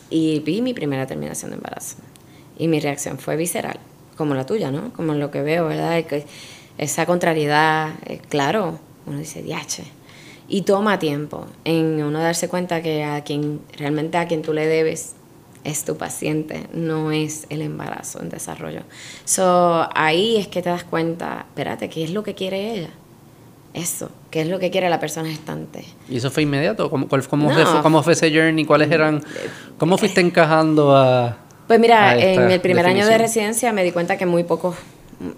y vi mi primera terminación de embarazo. Y mi reacción fue visceral, como la tuya, ¿no? Como lo que veo, ¿verdad? Que esa contrariedad, eh, claro, uno dice, diache. Y toma tiempo en uno darse cuenta que a quien realmente a quien tú le debes es tu paciente, no es el embarazo en desarrollo. So, ahí es que te das cuenta, espérate, ¿qué es lo que quiere ella? Eso, ¿qué es lo que quiere la persona gestante? ¿Y eso fue inmediato? ¿Cómo, fue, cómo fue ese journey? ¿Cuáles eran? ¿Cómo fuiste encajando a.? Pues mira, en el primer año de residencia me di cuenta que muy pocos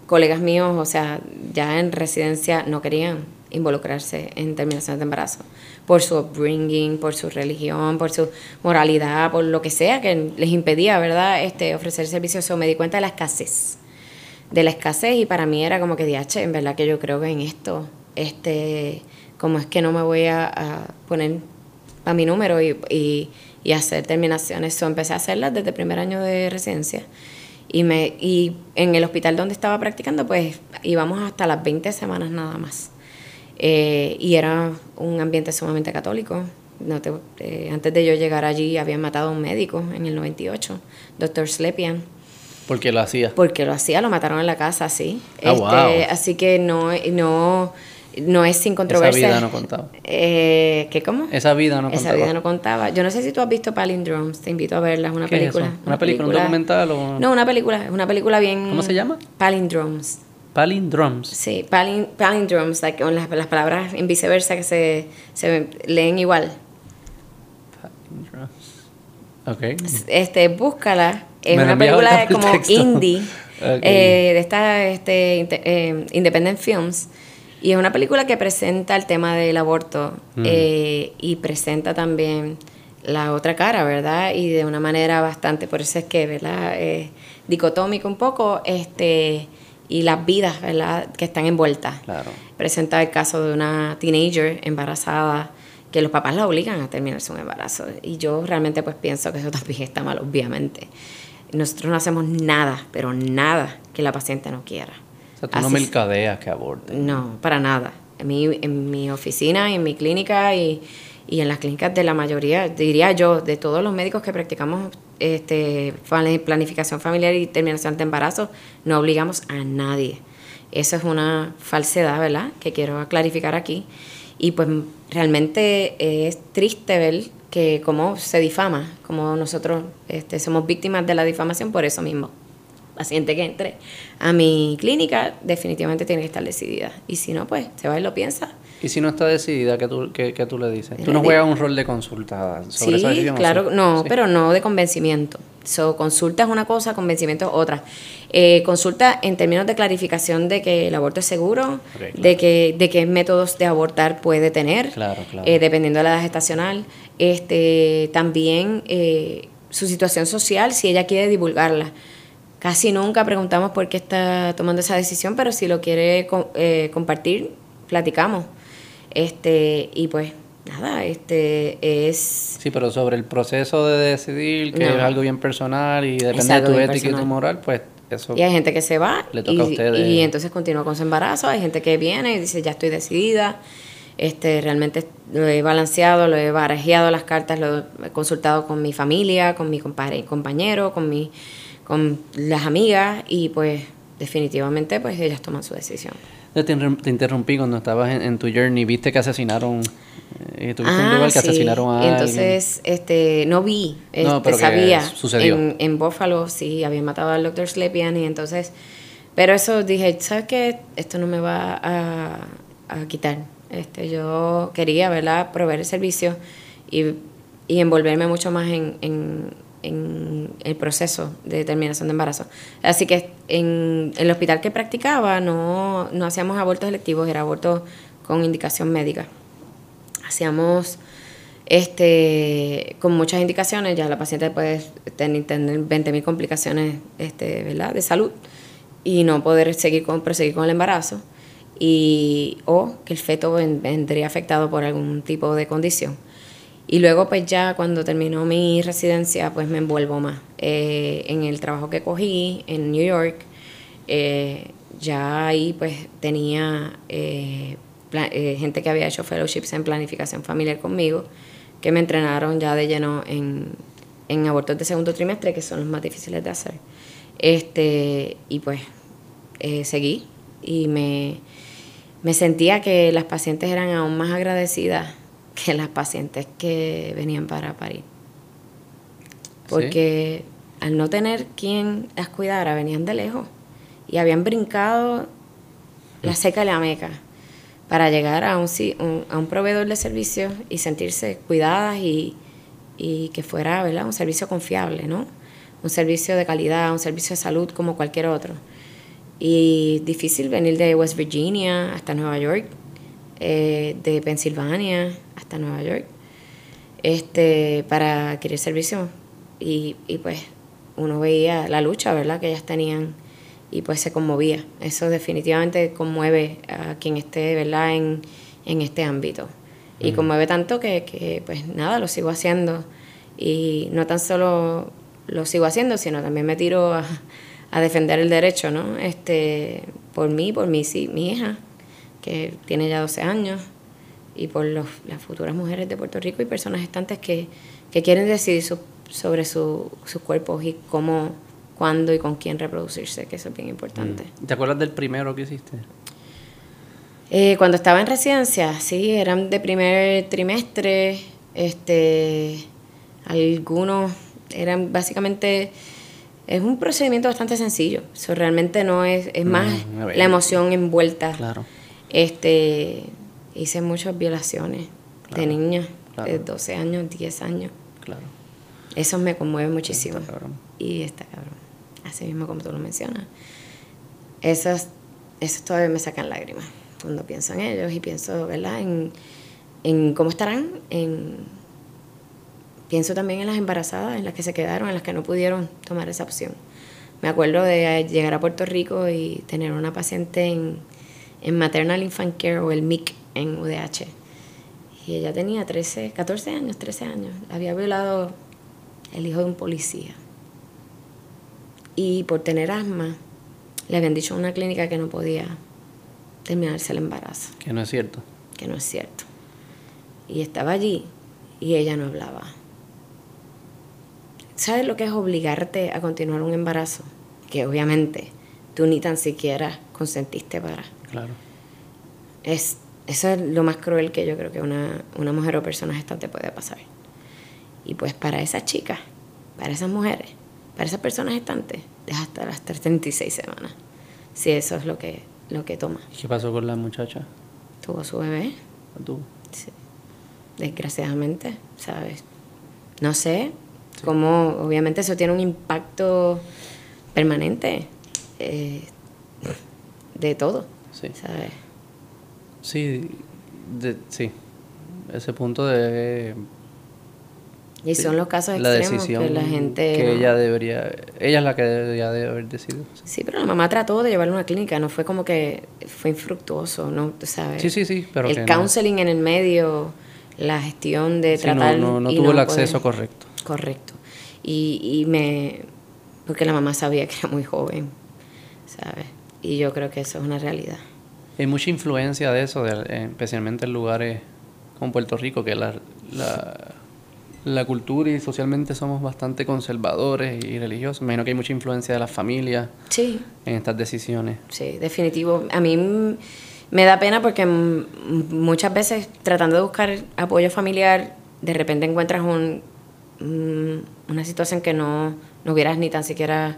colegas míos, o sea, ya en residencia no querían involucrarse en terminación de embarazo por su upbringing, por su religión, por su moralidad, por lo que sea que les impedía, ¿verdad?, este, ofrecer servicios. O me di cuenta de la escasez, de la escasez y para mí era como que, diache, en verdad que yo creo que en esto, este, como es que no me voy a, poner a mi número y, y, y hacer terminaciones. So, empecé a hacerlas desde el primer año de residencia. Y, me, y en el hospital donde estaba practicando, pues íbamos hasta las 20 semanas nada más. Eh, y era un ambiente sumamente católico. No eh, antes de yo llegar allí habían matado a un médico en el 98, doctor Slepian. ¿Por qué lo hacía? Porque lo hacía, lo mataron en la casa, sí. Ah, este, así que no, no, no es sin controversia. Esa vida no contaba. Eh, ¿Qué cómo? Esa vida no contaba. Esa vida no contaba. Yo no sé si tú has visto Palindromes, te invito a verla, es una película. ¿Una, película, un documental o...? No, una película, es una película bien... ¿Cómo se llama? Palindromes. Palindromes. Sí, palindromes, like, las, las, palabras en viceversa que se, se leen igual. Palindromes. Ok. Este, búscala. Es una película como indie. Eh, de esta este, eh, Independent Films. Y es una película que presenta el tema del aborto mm. eh, y presenta también la otra cara, ¿verdad? Y de una manera bastante, por eso es que, ¿verdad? dicotómico un poco, este y las vidas ¿verdad? que están envueltas. Claro. Presenta el caso de una teenager embarazada que los papás la obligan a terminarse un embarazo. Y yo realmente pues pienso que eso también está mal, obviamente. Nosotros no hacemos nada, pero nada que la paciente no quiera. O sea, tú no mercadeas que aborte. No, para nada. En mi, en mi oficina, en mi clínica y, y en las clínicas de la mayoría, diría yo, de todos los médicos que practicamos este, planificación familiar y terminación de embarazo, no obligamos a nadie. Eso es una falsedad, ¿verdad? Que quiero clarificar aquí. Y pues realmente es triste ver que cómo se difama, como nosotros este, somos víctimas de la difamación por eso mismo. Paciente que entre a mi clínica definitivamente tiene que estar decidida. Y si no, pues se va y lo piensa ¿Y si no está decidida, qué tú, qué, tú le dices? ¿Tú no juegas un rol de consulta sobre esa decisión? Claro, no, pero no de convencimiento. So, consulta es una cosa, convencimiento es otra. Eh, consulta en términos de clarificación de que el aborto es seguro, de, que, de qué métodos de abortar puede tener, claro, claro. Eh, dependiendo de la edad gestacional. Este, también eh, su situación social, si ella quiere divulgarla. Casi nunca preguntamos por qué está tomando esa decisión, pero si lo quiere compartir, platicamos. Este, y pues nada, este es... Sí, pero sobre el proceso de decidir, que es algo bien personal y depende de tu ética y tu moral, pues eso... Y hay gente que se va le toca y, a ustedes. y entonces continúa con su embarazo, hay gente que viene y dice, ya estoy decidida, este, realmente lo he balanceado, lo he barajeado las cartas, lo he consultado con mi familia, con mi compadre compañero, con, mi, con las amigas y pues definitivamente pues ellas toman su decisión. Te, te interrumpí cuando estabas en, tu journey, viste que asesinaron, eh, tuviste un lugar que asesinaron a Entonces, este, no vi, este, sabía. Sucedió. En, en Buffalo, sí, habían matado al doctor Slepian y entonces, pero eso dije, ¿sabes qué? Esto no me va a, a quitar. Este, yo quería, ¿verdad?, proveer el servicio y, y envolverme mucho más en, en en el proceso de terminación de embarazo. Así que en, el hospital que practicaba no, no hacíamos abortos electivos, era aborto con indicación médica. Hacíamos este, con muchas indicaciones, ya la paciente puede tener, tener 20.000 complicaciones este, ¿verdad? de salud y no poder seguir con, proseguir con el embarazo. y, o que el feto vendría afectado por algún tipo de condición. Y luego pues ya cuando terminó mi residencia pues me envuelvo más eh, en el trabajo que cogí en New York. Eh, ya ahí pues tenía eh, gente que había hecho fellowships en planificación familiar conmigo que me entrenaron ya de lleno en, en abortos de segundo trimestre que son los más difíciles de hacer. Este, y pues seguí y me, me sentía que las pacientes eran aún más agradecidas que las pacientes que venían para parir. Porque al no tener quien las cuidara, venían de lejos y habían brincado la seca y la meca para llegar a un, a un proveedor de servicios y sentirse cuidadas y, y que fuera ¿verdad? un servicio confiable, ¿no? un servicio de calidad, un servicio de salud como cualquier otro. Y difícil venir de West Virginia hasta Nueva York, eh, de Pensilvania hasta Nueva York, este, para adquirir servicio. Y, y pues uno veía la lucha, ¿verdad?, que ellas tenían y pues se conmovía. Eso definitivamente conmueve a quien esté, ¿verdad?, en, en este ámbito. Y conmueve tanto que, que, pues nada, lo sigo haciendo. Y no tan solo lo sigo haciendo, sino también me tiro a, a defender el derecho, ¿no? Este, por mí, por mi, sí, mi hija, que tiene ya 12 años, y por los, las futuras mujeres de Puerto Rico y personas estantes que, que quieren decidir sobre su, sus cuerpos y cómo, cuándo y con quién reproducirse, que eso es bien importante. Mm. ¿Te acuerdas del primero que hiciste? Eh, cuando estaba en residencia, sí, eran de primer trimestre, este, algunos eran básicamente es un procedimiento bastante sencillo. Eso realmente no es, es más la emoción envuelta. Claro. Este, hice muchas violaciones de niñas de 12 años, 10 años. Claro. Eso me conmueve muchísimo. Y está cabrón. Así mismo como tú lo mencionas. Esos, esos todavía me sacan lágrimas cuando pienso en ellos y pienso, ¿verdad? En, en cómo estarán, en Pienso también en las embarazadas, en las que se quedaron, en las que no pudieron tomar esa opción. Me acuerdo de llegar a Puerto Rico y tener una paciente en, en Maternal Infant Care o el MIC en UDH. Y ella tenía 13, 14 años, 13 años. Había violado el hijo de un policía. Y por tener asma, le habían dicho en una clínica que no podía terminarse el embarazo. Que no es cierto. Que no es cierto. Y estaba allí y ella no hablaba. ¿Sabes lo que es obligarte a continuar un embarazo? Que obviamente tú ni tan siquiera consentiste para. Claro. Es, eso es lo más cruel que yo creo que una, una mujer o persona gestante puede pasar. Y pues para esas chicas, para esas mujeres, para esas personas gestantes, deja hasta las 36 semanas. Si eso es lo que, lo que toma. ¿Qué pasó con la muchacha? Tuvo su bebé. ¿Tuvo? Sí. Desgraciadamente, ¿sabes? No sé, como obviamente eso tiene un impacto permanente eh, de todo, sí. ¿sabes? Sí, sí, ese punto de... Y son los casos la extremos decisión que la gente... Que ella debería... Ella es la que debería de haber decidido. Sí, pero la mamá trató de llevarlo a una clínica, no fue como que fue infructuoso, ¿no? ¿Sabes? Sí, sí, sí, pero El counseling en el medio, la gestión de tratar... No, no, tuvo el acceso correcto. Correcto. Y, y me... Porque la mamá sabía que era muy joven, ¿sabes? Y yo creo que eso es una realidad. Hay mucha influencia de eso, de, especialmente en lugares como Puerto Rico, que la, la, la, cultura y socialmente somos bastante conservadores y religiosos. Me imagino que hay mucha influencia de las familias sí. en estas decisiones. Sí, definitivo. A mí me da pena porque muchas veces tratando de buscar apoyo familiar, de repente encuentras un Mm, una situación que no, no hubieras ni tan siquiera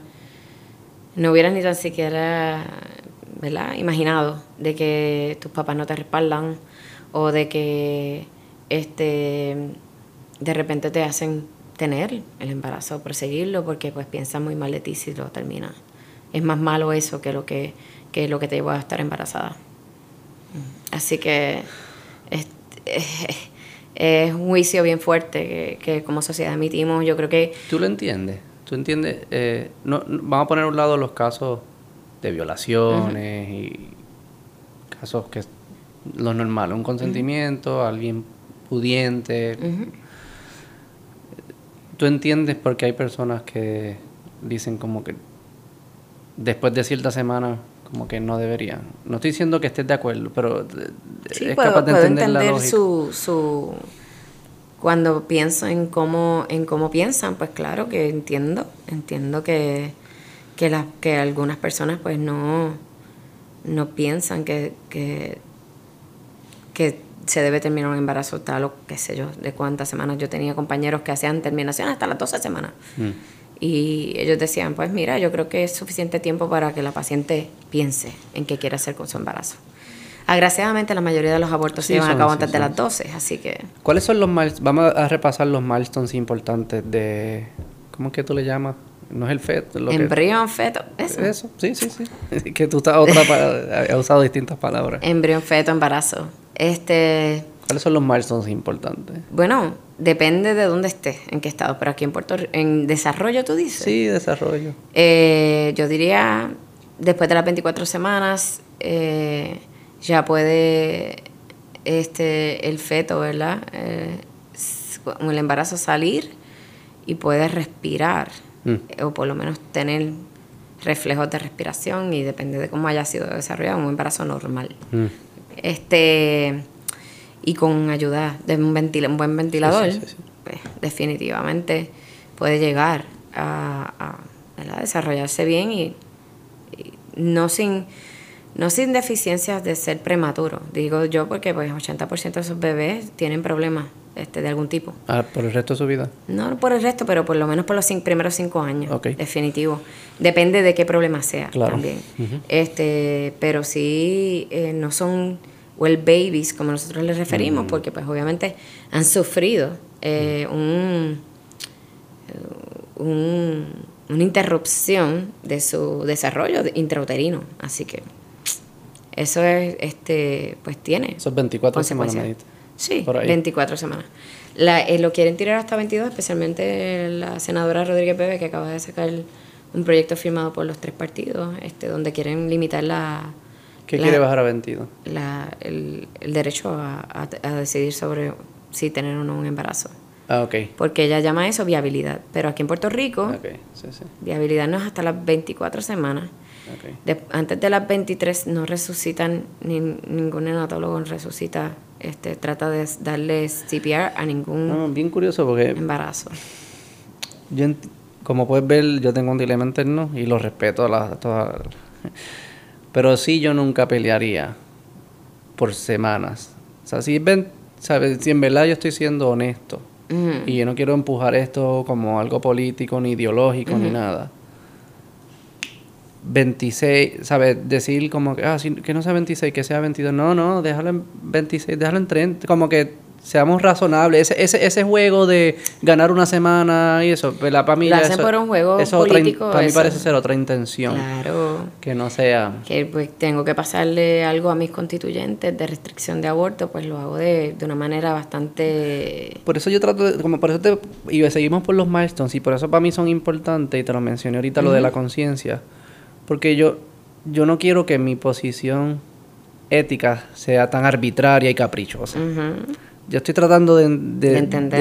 no hubieras ni tan siquiera ¿verdad? imaginado de que tus papás no te respaldan o de que este de repente te hacen tener el embarazo o proseguirlo porque pues piensan muy mal de ti si lo terminas. Es más malo eso que lo que, que lo que te llevó a estar embarazada. Así que es un juicio bien fuerte que, como sociedad emitimos. Yo creo que... ¿Tú lo entiendes? ¿Tú entiendes? Eh, no, vamos a poner a un lado los casos de violaciones y eso que es lo normal, un consentimiento, alguien pudiente. ¿Tú entiendes por qué hay personas que dicen como que después de cierta semana como que no deberían? No estoy diciendo que estés de acuerdo, pero es capaz de entender, la Su, su cuando pienso en cómo en cómo piensan, pues claro que entiendo, entiendo que que, las que algunas personas pues no no piensan que, que, se debe terminar un embarazo tal o qué sé yo, de cuántas semanas. Yo tenía compañeros que hacían terminación hasta las 12 semanas. Mm. Y ellos decían, pues mira, yo creo que es suficiente tiempo para que la paciente piense en qué quiere hacer con su embarazo. Agraciadamente la mayoría de los abortos se llevan a cabo antes de las 12, así que... ¿Cuáles son los milestones? Vamos a repasar los milestones importantes de... ¿Cómo es que tú le llamas? No es el feto. Lo Embrión, feto, eso. Eso, sí, sí, sí. que tú estás otra has usado distintas palabras. Embrión, feto, embarazo. Este... ¿Cuáles son los milestones importantes? Bueno, depende de dónde estés, en qué estado. Pero aquí en Puerto Rico, ¿en desarrollo tú dices? Sí, desarrollo. Eh, yo diría, después de las 24 semanas, eh, ya puede este el feto, ¿verdad? Eh, el embarazo salir y puede respirar. Mm. O por lo menos tener reflejos de respiración y depende de cómo haya sido desarrollado, un embarazo normal. Mm. Este y con ayuda de un, un buen ventilador, pues, definitivamente puede llegar a, desarrollarse bien y, no sin no sin deficiencias de ser prematuro, digo yo porque pues 80% de esos bebés tienen problemas este, de algún tipo. Ah, ¿Por el resto de su vida? No por el resto, pero por lo menos por los primeros cinco años. Definitivo. Depende de qué problema sea también. este, pero sí, eh, no son well babies, como nosotros les referimos, mm. porque pues obviamente han sufrido eh, un, una interrupción de su desarrollo intrauterino. Así que eso es, este, pues tiene. Esos 24 semanas, Sí, 24 semanas. La, eh, lo quieren tirar hasta 22, especialmente la senadora Rodríguez Bebe, que acaba de sacar un proyecto firmado por los tres partidos, este, donde quieren limitar la, ¿Qué quiere bajar a 22? el, derecho a, decidir sobre si tener o no un embarazo. Ah, ok. Porque ella llama eso viabilidad. Pero aquí en Puerto Rico, viabilidad no es hasta las 24 semanas. Antes de las 23 no resucitan, ni, ningún neonatólogo resucita, este, trata de darle CPR a ningún bien curioso porque embarazo. Yo, como puedes ver, yo tengo un dilema interno y lo respeto a la, todas pero sí yo nunca pelearía por semanas. O sea, si, ven, ¿sabes? si en verdad yo estoy siendo honesto y yo no quiero empujar esto como algo político, ni ideológico, ni nada. 26, ¿sabes? Decir como que, ah, que no sea 26, que sea 22. No, no, déjalo en 26, déjalo en 30. Como que seamos razonables. Ese, ese, ese juego de ganar una semana y eso, pues, la Para mí Lo hacen por un juego político. para mí parece ser otra intención. Claro. Que no sea... Que pues tengo que pasarle algo a mis constituyentes de restricción de aborto, pues lo hago de, de una manera bastante... Por eso yo trato de... Como por eso te... Y seguimos por los milestones y por eso para mí son importantes y te lo mencioné ahorita, lo de la conciencia. Porque yo, yo no quiero que mi posición ética sea tan arbitraria y caprichosa yo estoy tratando de,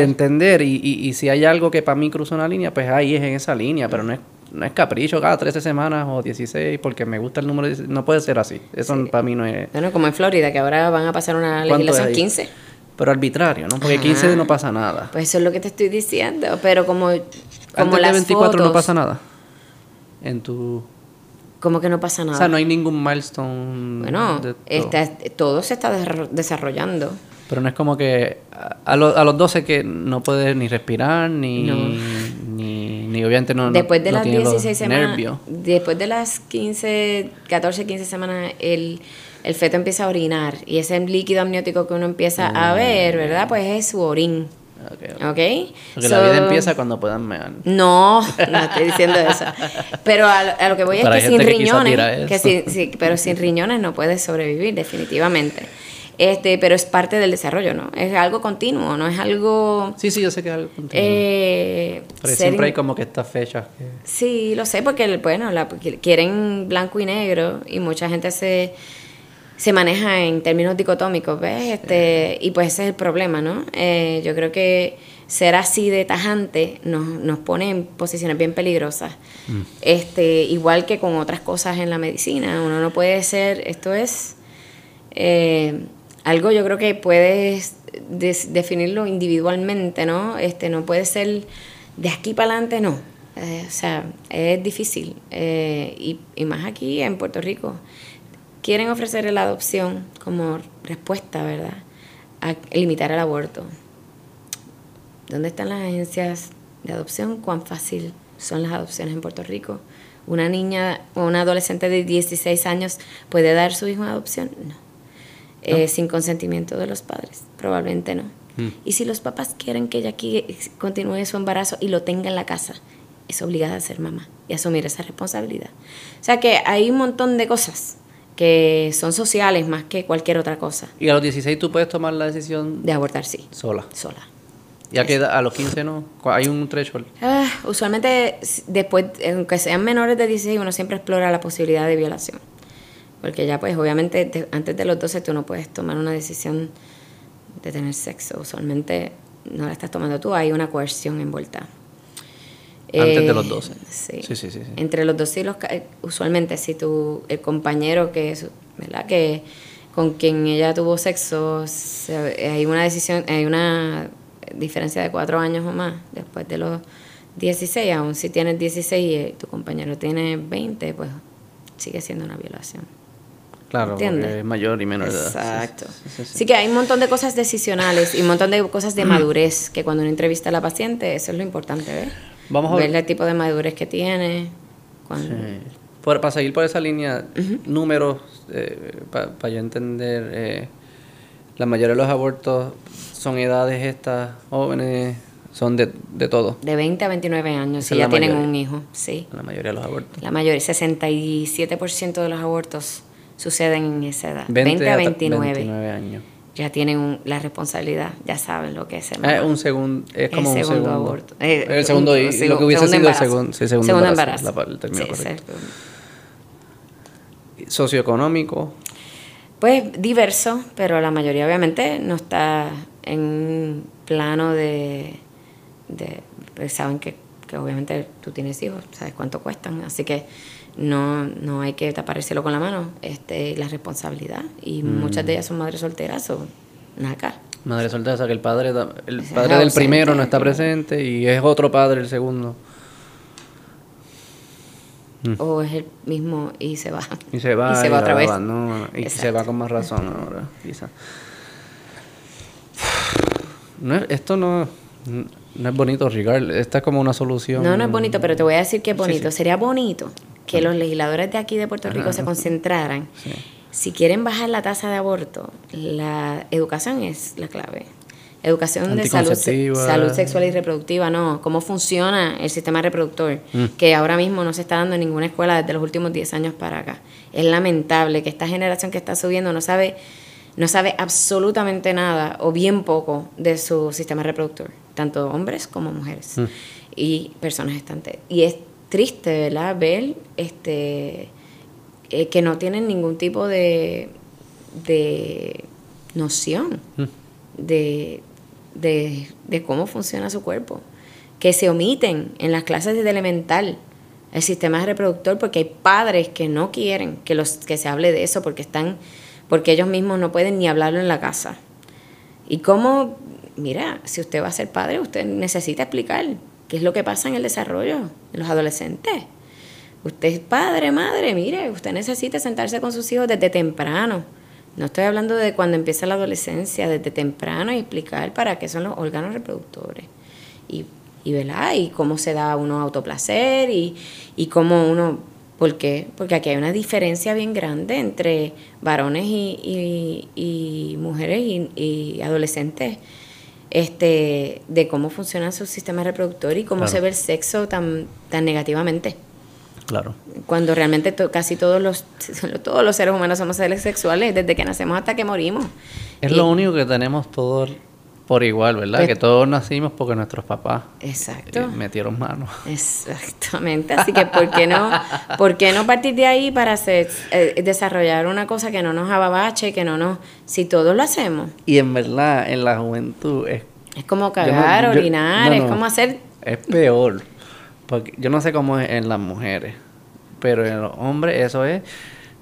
entender, y, y, si hay algo que para mí cruza una línea, pues ahí es en esa línea, pero no es, no es capricho cada 13 semanas o 16 porque me gusta el número, no puede ser así, eso para mí no es... Bueno, como en Florida, que ahora van a pasar una legislación 15. Pero arbitrario, ¿no? Porque 15 no pasa nada. Pues eso es lo que te estoy diciendo, pero como... como Antes de 24 no pasa nada. En tu... ¿Cómo que no pasa nada? O sea, no hay ningún milestone. Bueno, todo se está desarrollando. Pero no es como que a, a los 12 que no puedes ni respirar, ni, ni, obviamente no Después de las 16 semanas, después de las 15, 14, 15 semanas, el, el feto empieza a orinar y ese líquido amniótico que uno empieza a mm. ver, ¿verdad? Pues es su orín. Ok. okay? Porque la vida empieza cuando puedan mear. No, no estoy diciendo eso. Pero a, lo que voy es que sin riñones, que sí, pero sin riñones no puedes sobrevivir definitivamente. Este, pero es parte del desarrollo, ¿no? Es algo continuo, no es algo... Sí, sí, yo sé que es algo continuo. Eh, pero siempre hay como que estas fechas. Que... Sí, lo sé, porque, bueno, la, quieren blanco y negro y mucha gente se, se maneja en términos dicotómicos, ¿ves? Este, y pues ese es el problema, ¿no? Eh, yo creo que ser así de tajante nos, nos pone en posiciones bien peligrosas. Mm. Este, igual que con otras cosas en la medicina, uno no puede ser, esto es eh, algo yo creo que puedes definirlo individualmente, ¿no? Este, no puede ser de aquí para adelante, no. Eh, o sea, es difícil. y, y más aquí en Puerto Rico quieren ofrecer la adopción como respuesta, ¿verdad?, a limitar el aborto. ¿Dónde están las agencias de adopción? ¿Cuán fácil son las adopciones en Puerto Rico? ¿Una niña o una adolescente de 16 años puede dar su hijo en adopción? No. Eh, sin consentimiento de los padres, probablemente no. Mm. Y si los papás quieren que ella aquí continúe su embarazo y lo tenga en la casa, es obligada a ser mamá y asumir esa responsabilidad. O sea que hay un montón de cosas que son sociales más que cualquier otra cosa. ¿Y a los 16 tú puedes tomar la decisión? De abortar, sí. Sola. Sola. ¿Ya que a los 15 no? ¿Hay un threshold? Ah, usualmente, después, aunque sean menores de 16, uno siempre explora la posibilidad de violación. Porque ya, pues, obviamente, antes de los 12 tú no puedes tomar una decisión de tener sexo. Usualmente no la estás tomando tú, hay una coerción envuelta. Antes de los 12. Sí. Sí, sí, sí, Entre los 12 y los... Usualmente, si tu el compañero que, ¿verdad? que con quien ella tuvo sexo, hay una decisión, hay una diferencia de cuatro años o más después de los 16, aún si tienes 16 y tu compañero tiene 20, pues sigue siendo una violación. Claro, porque es mayor y menor de edad. Exacto. Sí, que hay un montón de cosas decisionales y un montón de cosas de madurez que cuando uno entrevista a la paciente, eso es lo importante, ¿ves? Vamos a ver el tipo de madurez que tiene. Cuando... para seguir por esa línea, números, eh, para yo entender, eh, la mayoría de los abortos son edades estas jóvenes, son de, de todo. De 20 a 29 años, si ya tienen un hijo, sí. La mayoría de los abortos. La mayoría, 67% de los abortos suceden en esa edad. 20, a 29. 29 años ya tienen la responsabilidad, ya saben lo que es el eh, un segundo, es como un segundo aborto. Eh, el segundo, y lo que hubiese sido el segundo, sí, segundo, segundo embarazo. embarazo. La, el término Socioeconómico. Pues diverso, pero la mayoría obviamente no está en un plano de, de pues saben que, que obviamente tú tienes hijos, sabes cuánto cuestan, así que no, no hay que tapárselo con la mano, este, la responsabilidad. Y mm. muchas de ellas son madres solteras o acá. Madre soltera, o sea que el padre, el padre del primero no está presente y es otro padre el segundo. Mm. O es el mismo y se va. Y se va. Y se va otra vez. y se va con más razón ahora, quizá. No, esto no, no es bonito, Ricardo. Esta es como una solución. No, no es bonito, pero te voy a decir que es bonito. Sería bonito que los legisladores de aquí de Puerto Rico se concentraran. Si quieren bajar la tasa de aborto, la educación es la clave. Educación de salud, salud sexual y reproductiva, no. Cómo funciona el sistema reproductor, mm. que ahora mismo no se está dando en ninguna escuela desde los últimos 10 años para acá. Es lamentable que esta generación que está subiendo no sabe, no sabe absolutamente nada o bien poco de su sistema reproductor, tanto hombres como mujeres mm. y personas estantes. Y es triste, ¿verdad? Ver este, eh, que no tienen ningún tipo de, de noción mm. de, de, cómo funciona su cuerpo. Que se omiten en las clases de elemental el sistema reproductor porque hay padres que no quieren que, los, que se hable de eso porque están porque ellos mismos no pueden ni hablarlo en la casa. Y cómo, mira, si usted va a ser padre, usted necesita explicar ¿Qué es lo que pasa en el desarrollo de los adolescentes? Usted es padre, madre, mire, usted necesita sentarse con sus hijos desde temprano. No estoy hablando de cuando empieza la adolescencia, desde temprano y explicar para qué son los órganos reproductores. Y, y, y cómo se da uno autoplacer y, cómo uno... ¿Por qué? Porque aquí hay una diferencia bien grande entre varones y mujeres y adolescentes este, de cómo funciona su sistema reproductor y cómo se ve el sexo tan, tan negativamente. Claro. Cuando realmente casi todos los, todos los seres humanos somos seres sexuales, desde que nacemos hasta que morimos. Es lo único que tenemos todo por igual, ¿verdad? Pues- que todos nacimos porque nuestros papás Exacto. eh, metieron mano. Exactamente, así que ¿por qué no, por qué no partir de ahí para hacer, eh, desarrollar una cosa que no nos ababache, que no nos, si todos lo hacemos, Y en verdad, en la juventud es, es como no- cagar, yo- orinar, no, es como hacer, es peor. Porque yo no sé cómo es en las mujeres, pero en los hombres eso es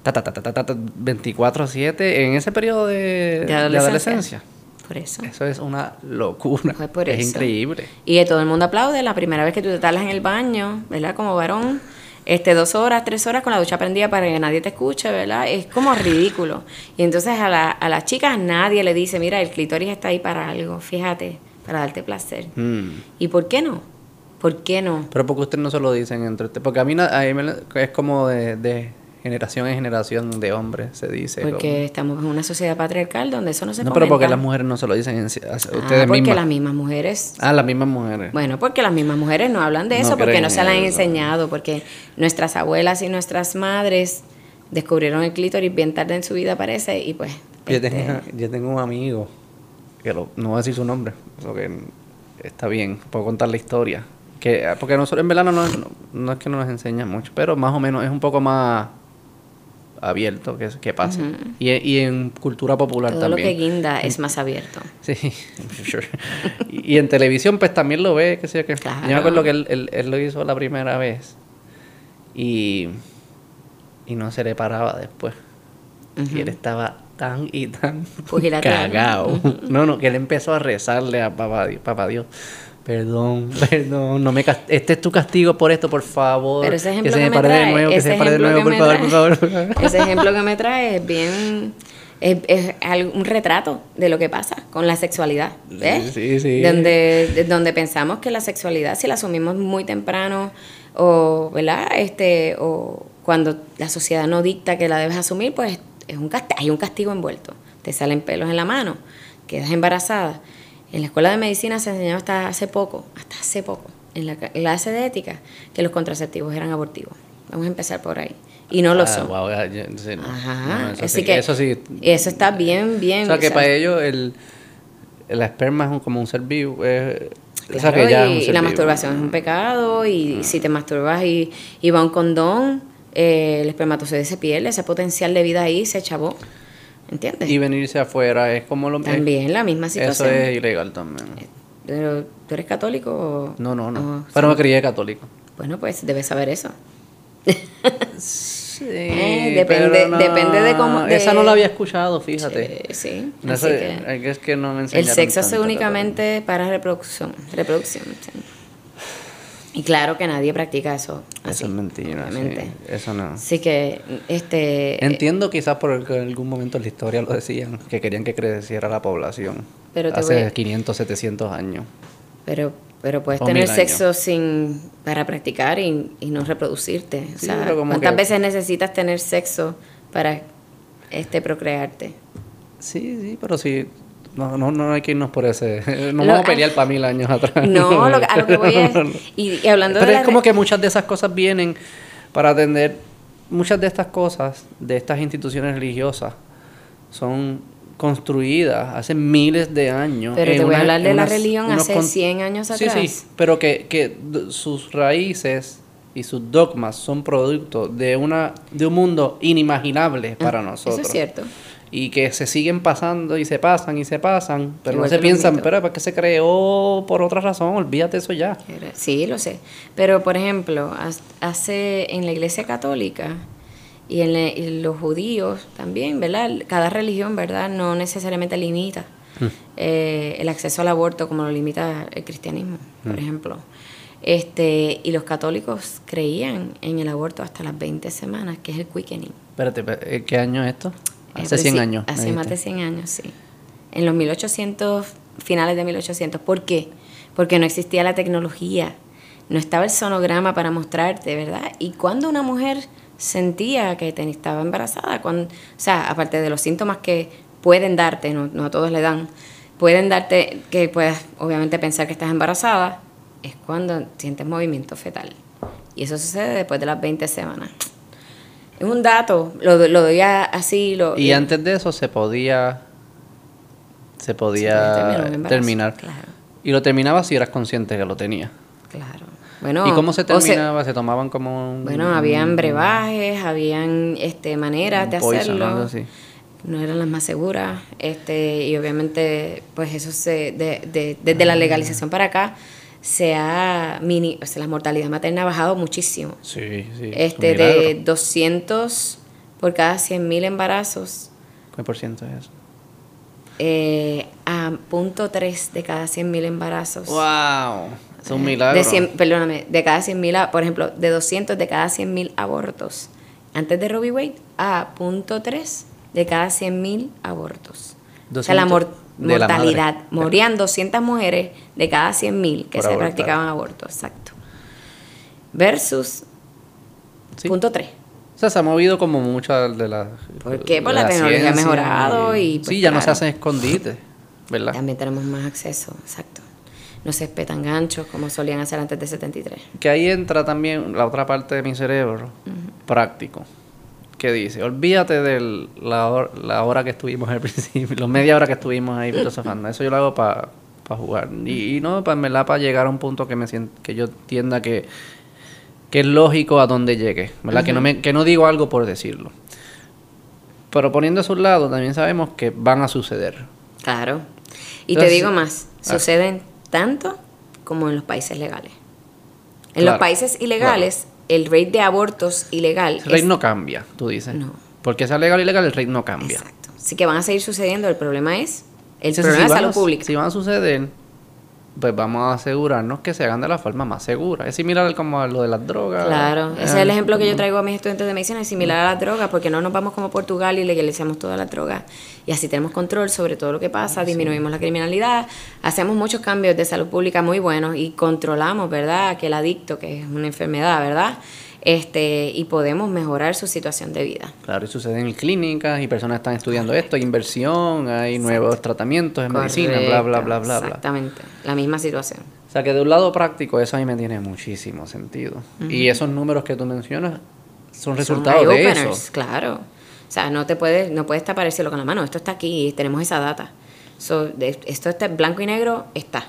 ta, ta, ta, ta, ta, ta, ta, 24-7 en ese periodo de, De de adolescencia. Por eso. Eso es una locura. Fue por es eso. increíble. Y que todo el mundo aplaude la primera vez que tú te talas en el baño, ¿verdad? Como varón, este, dos horas, tres horas con la ducha prendida para que nadie te escuche, ¿verdad? Es como ridículo. Y entonces a, la, a las chicas nadie le dice, mira, el clítoris está ahí para algo, fíjate, para darte placer. Mm. ¿Y por qué no? ¿Por qué no? Pero porque ustedes no se lo dicen entre ustedes. Porque a mí, a mí me- es como de, de generación en generación de hombres, se dice. Porque estamos en una sociedad patriarcal donde eso no se no, pero porque comenta. las mujeres no se lo dicen en, Ah, ustedes porque mismas. las mismas mujeres Ah, las mismas mujeres. Bueno, porque las mismas mujeres no hablan de No eso, porque no se la han enseñado, porque nuestras abuelas y nuestras madres descubrieron el clítoris bien tarde en su vida, parece, y pues... Yo, este, tengo, yo tengo un amigo, que lo- no voy a decir su nombre, eso que está bien, puedo contar la historia. Que, porque nosotros en verdad no, no, no es que no nos enseña mucho, pero más o menos es un poco más abierto que, que pasa. y, y en cultura popular todo lo también. que guinda es más abierto. Sí, sure. y, y en televisión pues también lo ve, que sé yo. Claro. Yo me acuerdo que él, él- él lo hizo la primera vez y, y no se le paraba después. Y él estaba tan y tan cagado. No, no, que él empezó a rezarle a papá, papá Dios. Perdón, perdón, no me este es tu castigo por esto, por favor. Pero ese ejemplo que se que me pare de trae, nuevo, que ese se me pare de ejemplo nuevo, que por me favor, por trae- favor. Ese ejemplo que me trae es bien... Es, es un retrato de lo que pasa con la sexualidad, ¿ves? Sí, sí. Donde, de- donde pensamos que la sexualidad, si la asumimos muy temprano, o, ¿verdad? Este, o cuando la sociedad no dicta que la debes asumir, pues es un hay un castigo envuelto. Te salen pelos en la mano, quedas embarazada. En la escuela de medicina se enseñaba hasta hace poco, hasta hace poco, en la clase de ética, que los contraceptivos eran abortivos. Vamos a empezar por ahí. Y no lo Ah, son. yo- sí. Ajá. No, eso Así sí, que eso sí. eso está bien, bien. O sea, que o sea, para ellos el, el esperma es un- como un ser vivo. es- o sea, claro, que ya es y, y la vivo. masturbación es un pecado y si te masturbas y, y va un condón, eh, el espermatozoide se pierde, ese potencial de vida ahí se chavó. ¿Entiendes? Y venirse afuera es como lo También la misma Eso situación. es ilegal también. Pero, ¿tú eres católico o...? No, no, no. o- Pero me crié católico. Bueno, pues debes saber eso. Sí, Eh, depende- depende de cómo- de- Esa no la había escuchado, fíjate. Eh, sí. No sé, que es que no me el sexo es tanto únicamente para reproducción. Reproducción, sí. Y claro que nadie practica eso. así, Eso es mentira, sí. Eso no. Así que, este... Entiendo quizás porque en algún momento en la historia lo decían, que querían que creciera la población. Pero te hace voy a- 500, 700 años. Pero, pero puedes O tener sexo sin para practicar y, y no reproducirte. O sea, ¿cuántas que- veces necesitas tener sexo para este procrearte? Sí, sí, pero sí. No, no, no hay que irnos por ese. No Lo- vamos a pelear para mil años atrás. No, lo a lo que voy es. Y, y hablando Pero de es como que muchas de esas cosas vienen para atender. Muchas de estas cosas, de estas instituciones religiosas, son construidas hace miles de años. Pero te voy a hablar de la religión hace con- 100 años Sí, atrás. sí, pero que, que sus raíces y sus dogmas son producto de una de un mundo inimaginable para nosotros. Ah, Eso es cierto. Y que se siguen pasando y se pasan y se pasan, pero Igual no se que piensan, pero ¿para qué se creó por otra razón? Olvídate eso ya. Sí, lo sé. Pero, por ejemplo, hace en la Iglesia Católica y en, y los judíos también, ¿verdad? Cada religión, ¿verdad? No necesariamente limita eh, el acceso al aborto como lo limita el cristianismo, por ejemplo. Este, y los católicos creían en el aborto hasta las 20 semanas, que es el quickening. Espérate, espérate, ¿eh, ¿qué año es esto? Hace pero 100 sí, años. Hace más de dijiste. 100 años, sí. En los 1800, finales de 1800. ¿Por qué? Porque no existía la tecnología, no estaba el sonograma para mostrarte, ¿verdad? Y cuando una mujer sentía que te- estaba embarazada, cuando, o sea, aparte de los síntomas que pueden darte, no, no a todos le dan, pueden darte que puedas obviamente pensar que estás embarazada, es cuando sientes movimiento fetal. Y eso sucede después de las 20 semanas. Es un dato, lo, lo doy así. Lo, Y antes de eso se podía se podía, terminar. Y lo terminaba si eras consciente que lo tenía. Claro. Bueno, ¿Y cómo se terminaba? ¿Se, tomaban como Bueno, habían brebajes, habían este maneras de hacerlo. No eran las más seguras. este Y obviamente, pues eso se de, desde la legalización para acá se ha mini, o sea, la mortalidad materna ha bajado muchísimo. Sí, sí. Este, de 200 por cada 100.000 embarazos. ¿Qué por ciento es eso? Eh, a punto 3 de cada 100.000 embarazos. ¡Wow! Es un milagro. De perdóname, de cada 100.000, por ejemplo, de 200 de cada 100.000 abortos. Antes de Robbie Wade, a punto 3 de cada 100.000 abortos. o sea, la mortalidad. Morían 200 mujeres de cada 100.000 que se practicaban abortos, exacto. Versus punto 3. O sea, se ha movido como muchas de las... ¿Por qué? Por la, tecnología ha mejorado y... Pues, sí, ya no se hacen escondites, ¿verdad? También tenemos más acceso, exacto. No se espetan ganchos como solían hacer antes de 73. Que ahí entra también la otra parte de mi cerebro, práctico, que dice, olvídate de la, hora, que estuvimos al principio, la media hora que estuvimos ahí filosofando. Eso yo lo hago para jugar. Y, no, para, para llegar a un punto que, me que yo entienda que que es lógico a dónde llegue, ¿verdad? que, no me, que no digo algo por decirlo. Pero poniendo a un lado, también sabemos que van a suceder. Claro. Y te digo más, ah. suceden tanto como en los países legales. En los países ilegales, el rate de abortos ilegal... El rate no cambia, tú dices. No. Porque sea legal o ilegal, el rate no cambia. Exacto. Así que van a seguir sucediendo. El problema es el problema de salud pública. Si van a suceder, pues vamos a asegurarnos que se hagan de la forma más segura. Es similar como a lo de las drogas. Claro, ese es el ejemplo que yo traigo a mis estudiantes de medicina, es similar a las drogas, porque no nos vamos como Portugal y legalizamos todas las drogas. Y así tenemos control sobre todo lo que pasa, disminuimos la criminalidad, hacemos muchos cambios de salud pública muy buenos y controlamos, ¿verdad?, que el adicto, que es una enfermedad, ¿verdad?, este, y podemos mejorar su situación de vida. Claro, y sucede en clínicas y personas están estudiando esto, hay inversión, hay nuevos tratamientos en medicina, bla, bla, bla, bla. Exactamente, la misma situación. O sea que de un lado práctico eso a mí me tiene muchísimo sentido. Y esos números que tú mencionas son resultados de eso. Claro. O sea, no te puedes, no puedes taparérselo con la mano. Esto está aquí, tenemos esa data. esto está blanco y negro, está.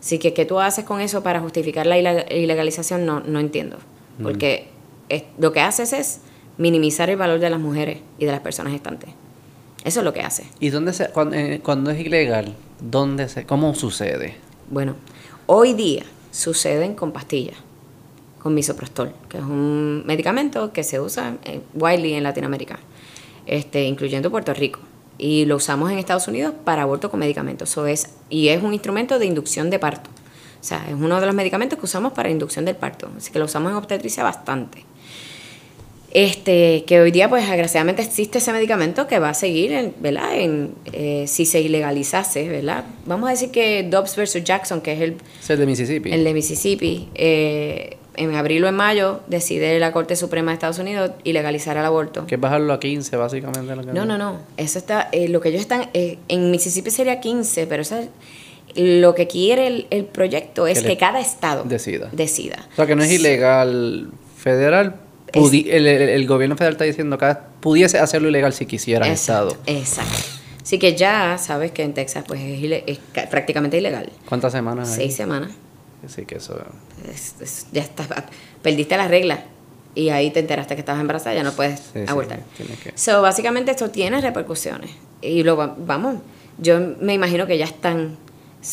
Así que, ¿qué tú haces con eso para justificar la ilegalización? No, no entiendo. Porque lo que haces es minimizar el valor de las mujeres y de las personas gestantes. Eso es lo que hace. ¿Y dónde se, eh, cuando, es ilegal, dónde se, cómo sucede? Bueno, hoy día suceden con pastillas, con misoprostol, que es un medicamento que se usa eh, widely en Latinoamérica, este, incluyendo Puerto Rico. Y lo usamos en Estados Unidos para aborto con medicamentos. Eso es, y es un instrumento de inducción de parto. O sea, es uno de los medicamentos que usamos para inducción del parto, así que lo usamos en obstetricia bastante. Este, que hoy día, pues, desgraciadamente existe ese medicamento que va a seguir, ¿verdad? En, eh, si se ilegalizase, ¿verdad? Vamos a decir que Dobbs versus Jackson, que es el... el de Mississippi. El de Mississippi. Eh, en abril o en mayo decide la Corte Suprema de Estados Unidos ilegalizar el aborto. Que es bajarlo a 15, básicamente. no, no, no. Eso está... Eh, lo que ellos están... en Mississippi sería 15, pero eso es lo que quiere el, proyecto es que, cada estado decida. decida. O sea, que no es ilegal federal. el, gobierno federal está diciendo que pudiese hacerlo ilegal si quisiera el estado. Exacto. Así que ya sabes que en Texas pues es, prácticamente ilegal. ¿Cuántas semanas? Seis semanas. Sí, que eso... ya está, perdiste la regla y ahí te enteraste que estabas embarazada, ya no puedes abortar. So, básicamente esto tiene repercusiones. Y luego, vamos, yo me imagino que ya están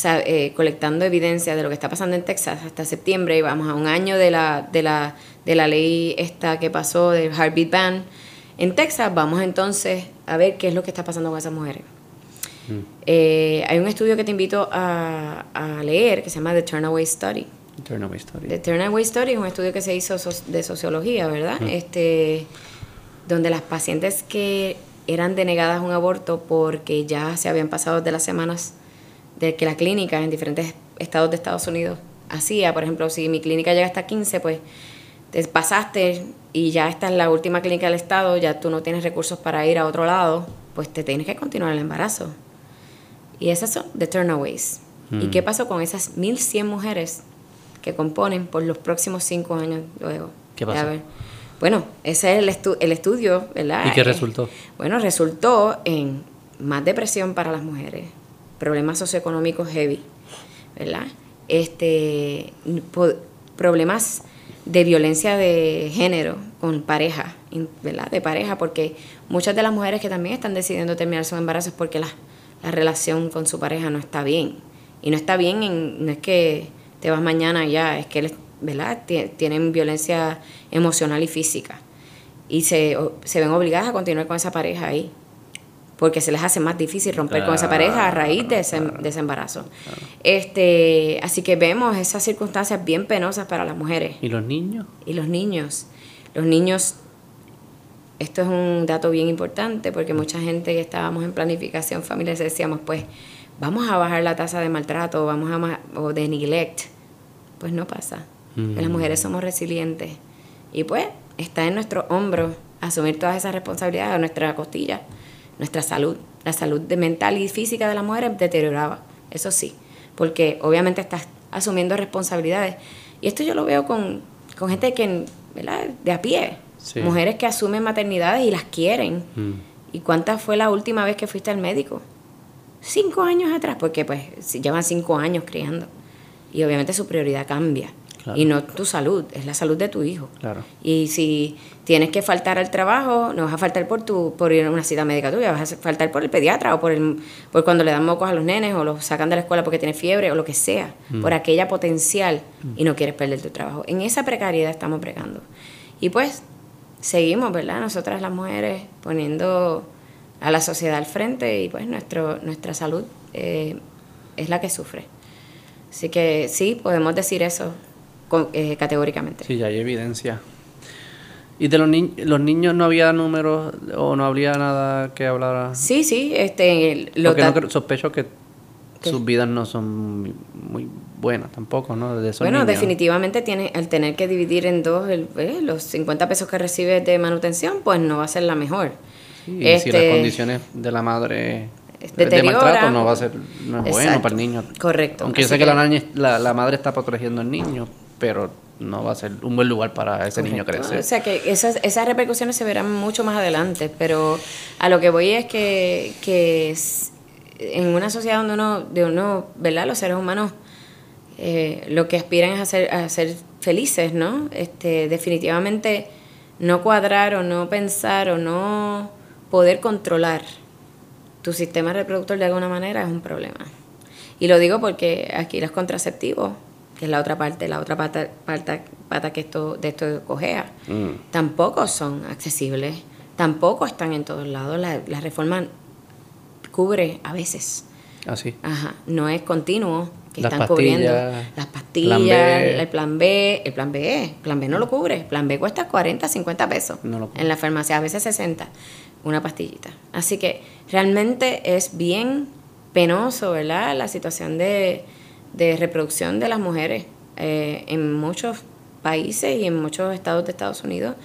eh, colectando evidencia de lo que está pasando en Texas hasta septiembre y vamos a un año de la, de la, de la ley esta que pasó del heartbeat ban en Texas, vamos entonces a ver qué es lo que está pasando con esas mujeres. Mm. Eh, hay un estudio que te invito a, a, leer que se llama The Turnaway Study. Turnaway Study. The Turnaway Study es un estudio que se hizo de sociología, ¿verdad? Mm. Este, donde las pacientes que eran denegadas un aborto porque ya se habían pasado de las semanas de que la clínica en diferentes estados de Estados Unidos hacía. Por ejemplo, si mi clínica llega hasta 15, pues te pasaste y ya está en la última clínica del estado, ya tú no tienes recursos para ir a otro lado, pues te tienes que continuar el embarazo. Y esas son the turnaways. ¿Y qué mm. pasó con esas 1.100 mujeres que componen por los próximos cinco años luego? ¿Qué pasó? Bueno, ese es el, el estudio, ¿verdad? ¿Y qué resultó? bueno, resultó en más depresión para las mujeres, problemas socioeconómicos heavy, ¿verdad? Este, problemas de violencia de género con pareja, ¿verdad? De pareja, porque muchas de las mujeres que también están decidiendo terminar su embarazo es porque la, la relación con su pareja no está bien. Y no está bien, en, no es que te vas mañana ya, es que, ¿verdad? Tienen violencia emocional y física. Y se, se ven obligadas a continuar con esa pareja ahí porque se les hace más difícil romper con esa pareja a raíz de ese, de ese embarazo. Este, así que vemos esas circunstancias bien penosas para las mujeres. ¿Y los niños? Y los niños. Los niños, esto es un dato bien importante porque mucha gente que estábamos en planificación familiar decíamos, pues vamos a bajar la tasa de maltrato vamos a o de neglect. Pues no pasa. Las mujeres somos resilientes. Y pues está en nuestro hombro asumir todas esas responsabilidades a nuestra costilla nuestra salud. La salud de mental y física de la mujer deterioraba, eso sí, porque obviamente estás asumiendo responsabilidades. Y esto yo lo veo con, con gente que, ¿verdad? de a pie, mujeres que asumen maternidades y las quieren. Mm. ¿Y cuántas fue la última vez que fuiste al médico? Cinco años atrás, porque pues llevan cinco años criando. Y obviamente su prioridad cambia. Y no tu salud, es la salud de tu hijo. Claro. Y si tienes que faltar al trabajo, no vas a faltar por tu por ir a una cita médica tuya, vas a faltar por el pediatra o por el por cuando le dan mocos a los nenes o los sacan de la escuela porque tiene fiebre o lo que sea, mm. por aquella potencial y no quieres perder tu trabajo. En esa precariedad estamos pregando. Y pues seguimos, ¿verdad? Nosotras las mujeres poniendo a la sociedad al frente y pues nuestro, nuestra salud eh, es la que sufre. Así que sí, podemos decir eso eh, categóricamente. Sí, ya hay evidencia. ¿Y de los, ni los niños no había números o no había nada que hablara? Sí, sí. Este, lo Porque no sospecho que sus vidas no son muy buenas tampoco, ¿no? De bueno, definitivamente tiene, al tener que dividir en dos eh, los 50 pesos que recibe de manutención, pues no va a ser la mejor. y si las este, condiciones de la madre de maltrato no va a ser no es bueno para el niño. Correcto. Aunque yo sé que, la, la, la, madre está protegiendo al niño, pero no va a ser un buen lugar para ese niño crecer. O sea que esas, esas repercusiones se verán mucho más adelante, pero a lo que voy es que, que en una sociedad donde uno, de uno, ¿verdad? Los seres humanos eh, lo que aspiran es a ser, a ser felices, ¿no? Este, definitivamente no cuadrar o no pensar o no poder controlar tu sistema reproductor de alguna manera es un problema. Y lo digo porque aquí los contraceptivos que es la otra parte, la otra pata, pata, pata que esto, de esto cojea, mm. tampoco son accesibles, tampoco están en todos lados. La, la reforma cubre a veces. Así. Ah, Ajá, no es continuo que están cubriendo las pastillas, el plan B, el plan B, el plan B no lo cubre, el plan B cuesta 40, 50 pesos en la farmacia, a veces 60, una pastillita. Así que realmente es bien penoso, ¿verdad? La situación de, de reproducción de las mujeres eh, en muchos países y en muchos estados de Estados Unidos,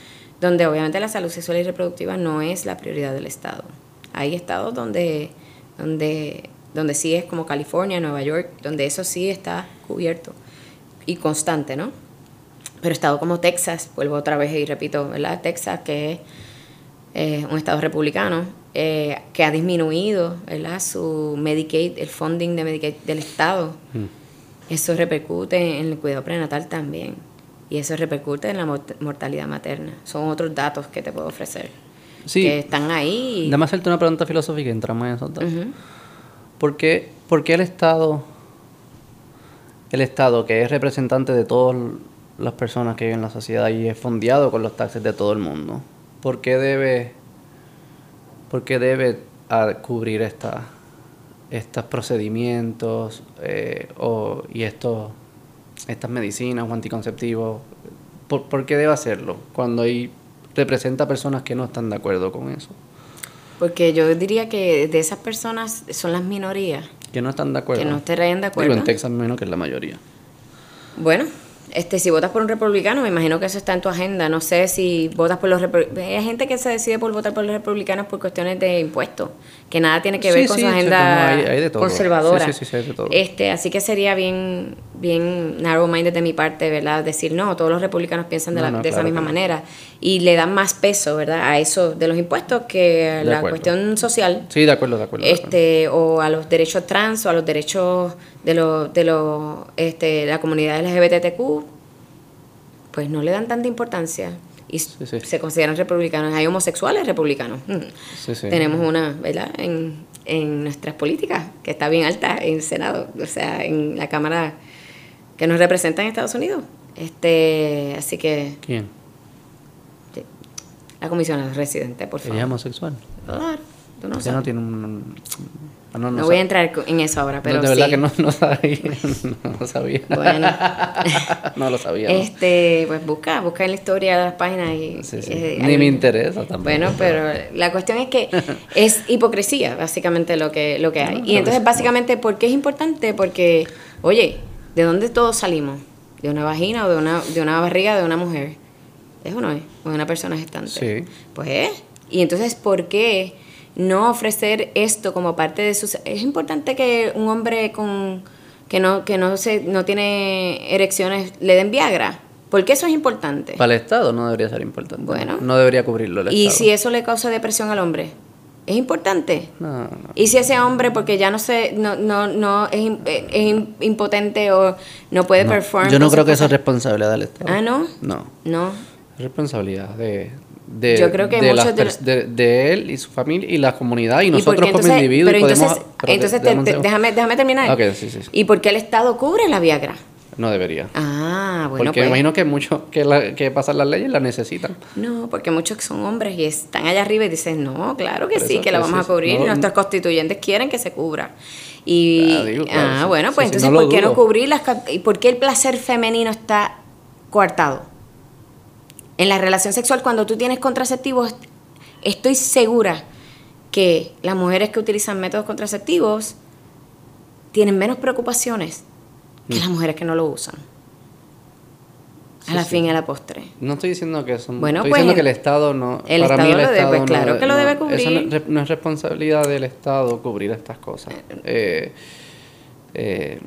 donde obviamente la salud sexual y reproductiva no es la prioridad del Estado. Hay estados donde, donde, donde sí es como California, Nueva York, donde eso sí está cubierto y constante, ¿no? Pero estado como Texas, vuelvo otra vez y repito, ¿verdad? Texas, que es eh, un estado republicano, eh, que ha disminuido ¿verdad? su Medicaid, el funding de Medicaid del Estado. Mm. Eso repercute en el cuidado prenatal también. Y eso repercute en la mortalidad materna. Son otros datos que te puedo ofrecer. Sí. Que están ahí. Déjame hacerte una pregunta filosófica y entramos en eso. ¿Por, qué, ¿Por qué el Estado, el Estado que es representante de todas las personas que viven en la sociedad y es fondeado con los taxes de todo el mundo, ¿por qué debe, por qué debe cubrir esta, estos procedimientos eh, o, y estos, estas medicinas o anticonceptivos? ¿Por, ¿Por, qué debe hacerlo cuando hay, representa personas que no están de acuerdo con eso? Porque yo diría que de esas personas son las minorías. Que no están de acuerdo. Que no estarían de acuerdo. Digo, en Texas menos que es la mayoría. Bueno, este, si votas por un republicano, me imagino que eso está en tu agenda. No sé si votas por los republicanos. Hay gente que se decide por votar por los republicanos por cuestiones de impuestos, que nada tiene que ver con su agenda conservadora. Este, así que sería bien, bien narrow-minded de mi parte, ¿verdad? Decir, no, todos los republicanos piensan de, la, de esa misma manera. Y le dan más peso, ¿verdad? A eso de los impuestos que a la cuestión social. Sí, de acuerdo, de acuerdo. Este, o a los derechos trans, o a los derechos de, los de los, este, la comunidad LGBTQ, pues no le dan tanta importancia y se consideran republicanos. Hay homosexuales republicanos. Tenemos una, ¿verdad? En, en nuestras políticas, que está bien alta en el Senado, o sea, en la Cámara que nos representa en Estados Unidos. Este, así que... ¿Quién? La comisionada residente, por favor. ¿Ella es homosexual? Claro, tú no no tiene un... No, no, voy a entrar en eso ahora, pero De verdad que no, no sabía. No sabía. Bueno. no lo sabía. Este, pues busca, busca en la historia de las páginas y... Eh, Ni me interesa tampoco. Bueno, pero la cuestión es que es hipocresía, básicamente, lo que, lo que hay. y entonces, básicamente, ¿por qué es importante? Porque, oye, ¿De dónde todos salimos? ¿De una vagina o de una, de una barriga de una mujer? ¿Eso no es? ¿O de una persona gestante? Sí. Pues es. Y entonces, ¿por qué no ofrecer esto como parte de sus... Es importante que un hombre con que no, que no, se, no tiene erecciones le den Viagra. ¿Por qué eso es importante? Para el Estado no debería ser importante. Bueno. No debería cubrirlo el ¿Y si eso le causa depresión al hombre? ¿Es importante? No, no. ¿Y si ese hombre, porque ya no se, no, no, no es, es impotente o no puede performar? Yo no creo que eso es responsabilidad del Estado. ¿Ah, no? No. No. Es responsabilidad de, de, Yo creo que de, de, él y su familia y la comunidad y nosotros como individuos. Pero entonces, entonces déjame, déjame terminar. Okay, sí, sí. ¿Y por qué el Estado cubre la Viagra? No debería. Ah, bueno. Porque me pues. imagino que muchos que, la, que pasan las leyes la necesitan. No, porque muchos que son hombres y están allá arriba y dicen, no, claro que sí, que la vamos a cubrir. y nuestros constituyentes quieren que se cubra. Y, ah, bueno, pues entonces, ¿por qué no cubrir las... ¿Y por qué el placer femenino está coartado? En la relación sexual, cuando tú tienes contraceptivos, estoy segura que las mujeres que utilizan métodos contraceptivos tienen menos preocupaciones que las mujeres que no lo usan. a la fin y a la postre. No estoy diciendo que son. Bueno, estoy diciendo pues, que el Estado no. El Estado mí el lo Estado debe, claro que lo debe cubrir. Eso no, es responsabilidad del Estado cubrir estas cosas. Eh, eh,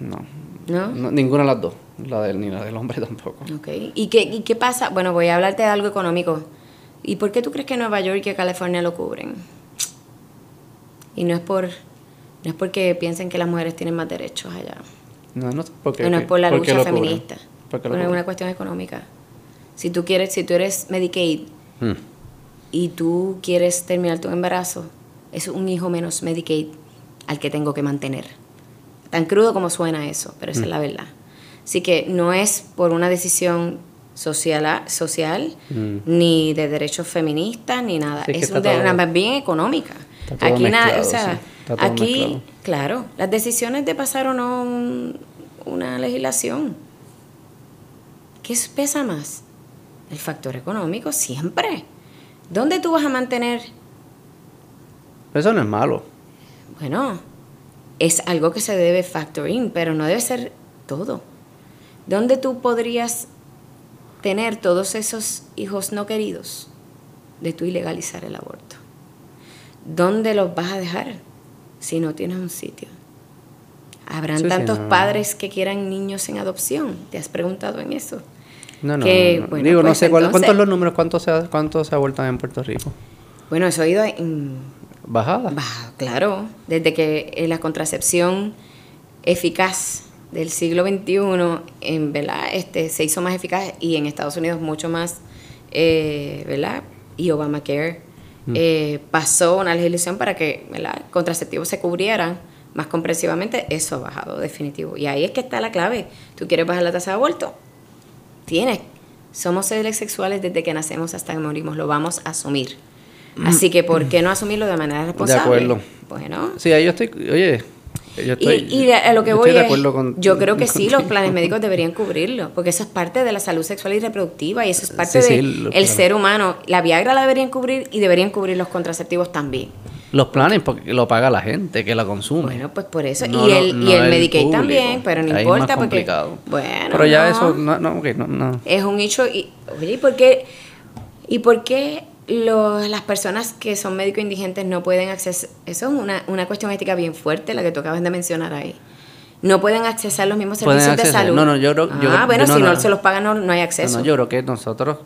no. no. Ninguna de las dos. La del ni la del hombre tampoco. Okay. ¿Y qué, ¿Y qué pasa? Bueno, voy a hablarte de algo económico. ¿Y por qué tú crees que Nueva York y California lo cubren? Y no es por no es porque piensen que las mujeres tienen más derechos allá. No, no, porque, no es por la lucha feminista. es una cuestión económica. Si tú quieres, si tú eres Medicaid hmm. y tú quieres terminar tu embarazo, es un hijo menos Medicaid al que tengo que mantener. Tan crudo como suena eso, pero esa es hmm. la verdad. Así que no es por una decisión social, social hmm. ni de derechos feministas, ni nada. es una bien económica. Aquí nada, o sea, aquí, claro, las decisiones de pasar o no una legislación. ¿Qué pesa más? El factor económico siempre. ¿Dónde tú vas a mantener? Eso no es malo. Bueno, es algo que se debe factor in, pero no debe ser todo. ¿Dónde tú podrías tener todos esos hijos no queridos de tú ilegalizar el aborto? ¿Dónde los vas a dejar si no tienes un sitio? ¿Habrán tantos padres que quieran niños en adopción? ¿Te has preguntado en eso? No, no. Digo, no pues sé cuántos son los números, cuántos se, cuánto se abortan en Puerto Rico. Bueno, eso ha ido en. Bajada. claro. Desde que eh, la contracepción eficaz del siglo XXI en, ¿verdad? Este, se hizo más eficaz y en Estados Unidos mucho más, eh, ¿verdad? Y Obamacare mm. eh, pasó una legislación para que ¿verdad? contraceptivos se cubrieran más comprensivamente, eso ha bajado definitivo. Y ahí es que está la clave. ¿Tú quieres bajar la tasa de aborto? Tienes. Somos seres sexuales desde que nacemos hasta que morimos, lo vamos a asumir. Mm. Así que, ¿por qué no asumirlo de manera responsable? De acuerdo. Bueno. Sí, ahí yo estoy, oye, yo estoy, y, a lo que voy es, yo creo que sí, los planes médicos deberían cubrirlo, porque eso es parte de la salud sexual y reproductiva y eso es parte del ser humano. La Viagra la deberían cubrir y deberían cubrir los contraceptivos también. Los planes porque lo paga la gente que la consume. Bueno, pues por eso. y el, y el Medicaid también, pero no importa es porque. Bueno. Pero ya eso, no, no, no, Es un hecho. Y, oye, ¿y por qué, y por qué los, las personas que son médicos indigentes no pueden acceder? Eso es una, una cuestión ética bien fuerte, la que tú acabas de mencionar ahí. no pueden accesar los mismos servicios de salud. No, no, yo creo- yo Ah, creo- bueno, no, si no, no. se los pagan, no, no hay acceso. no, yo creo que nosotros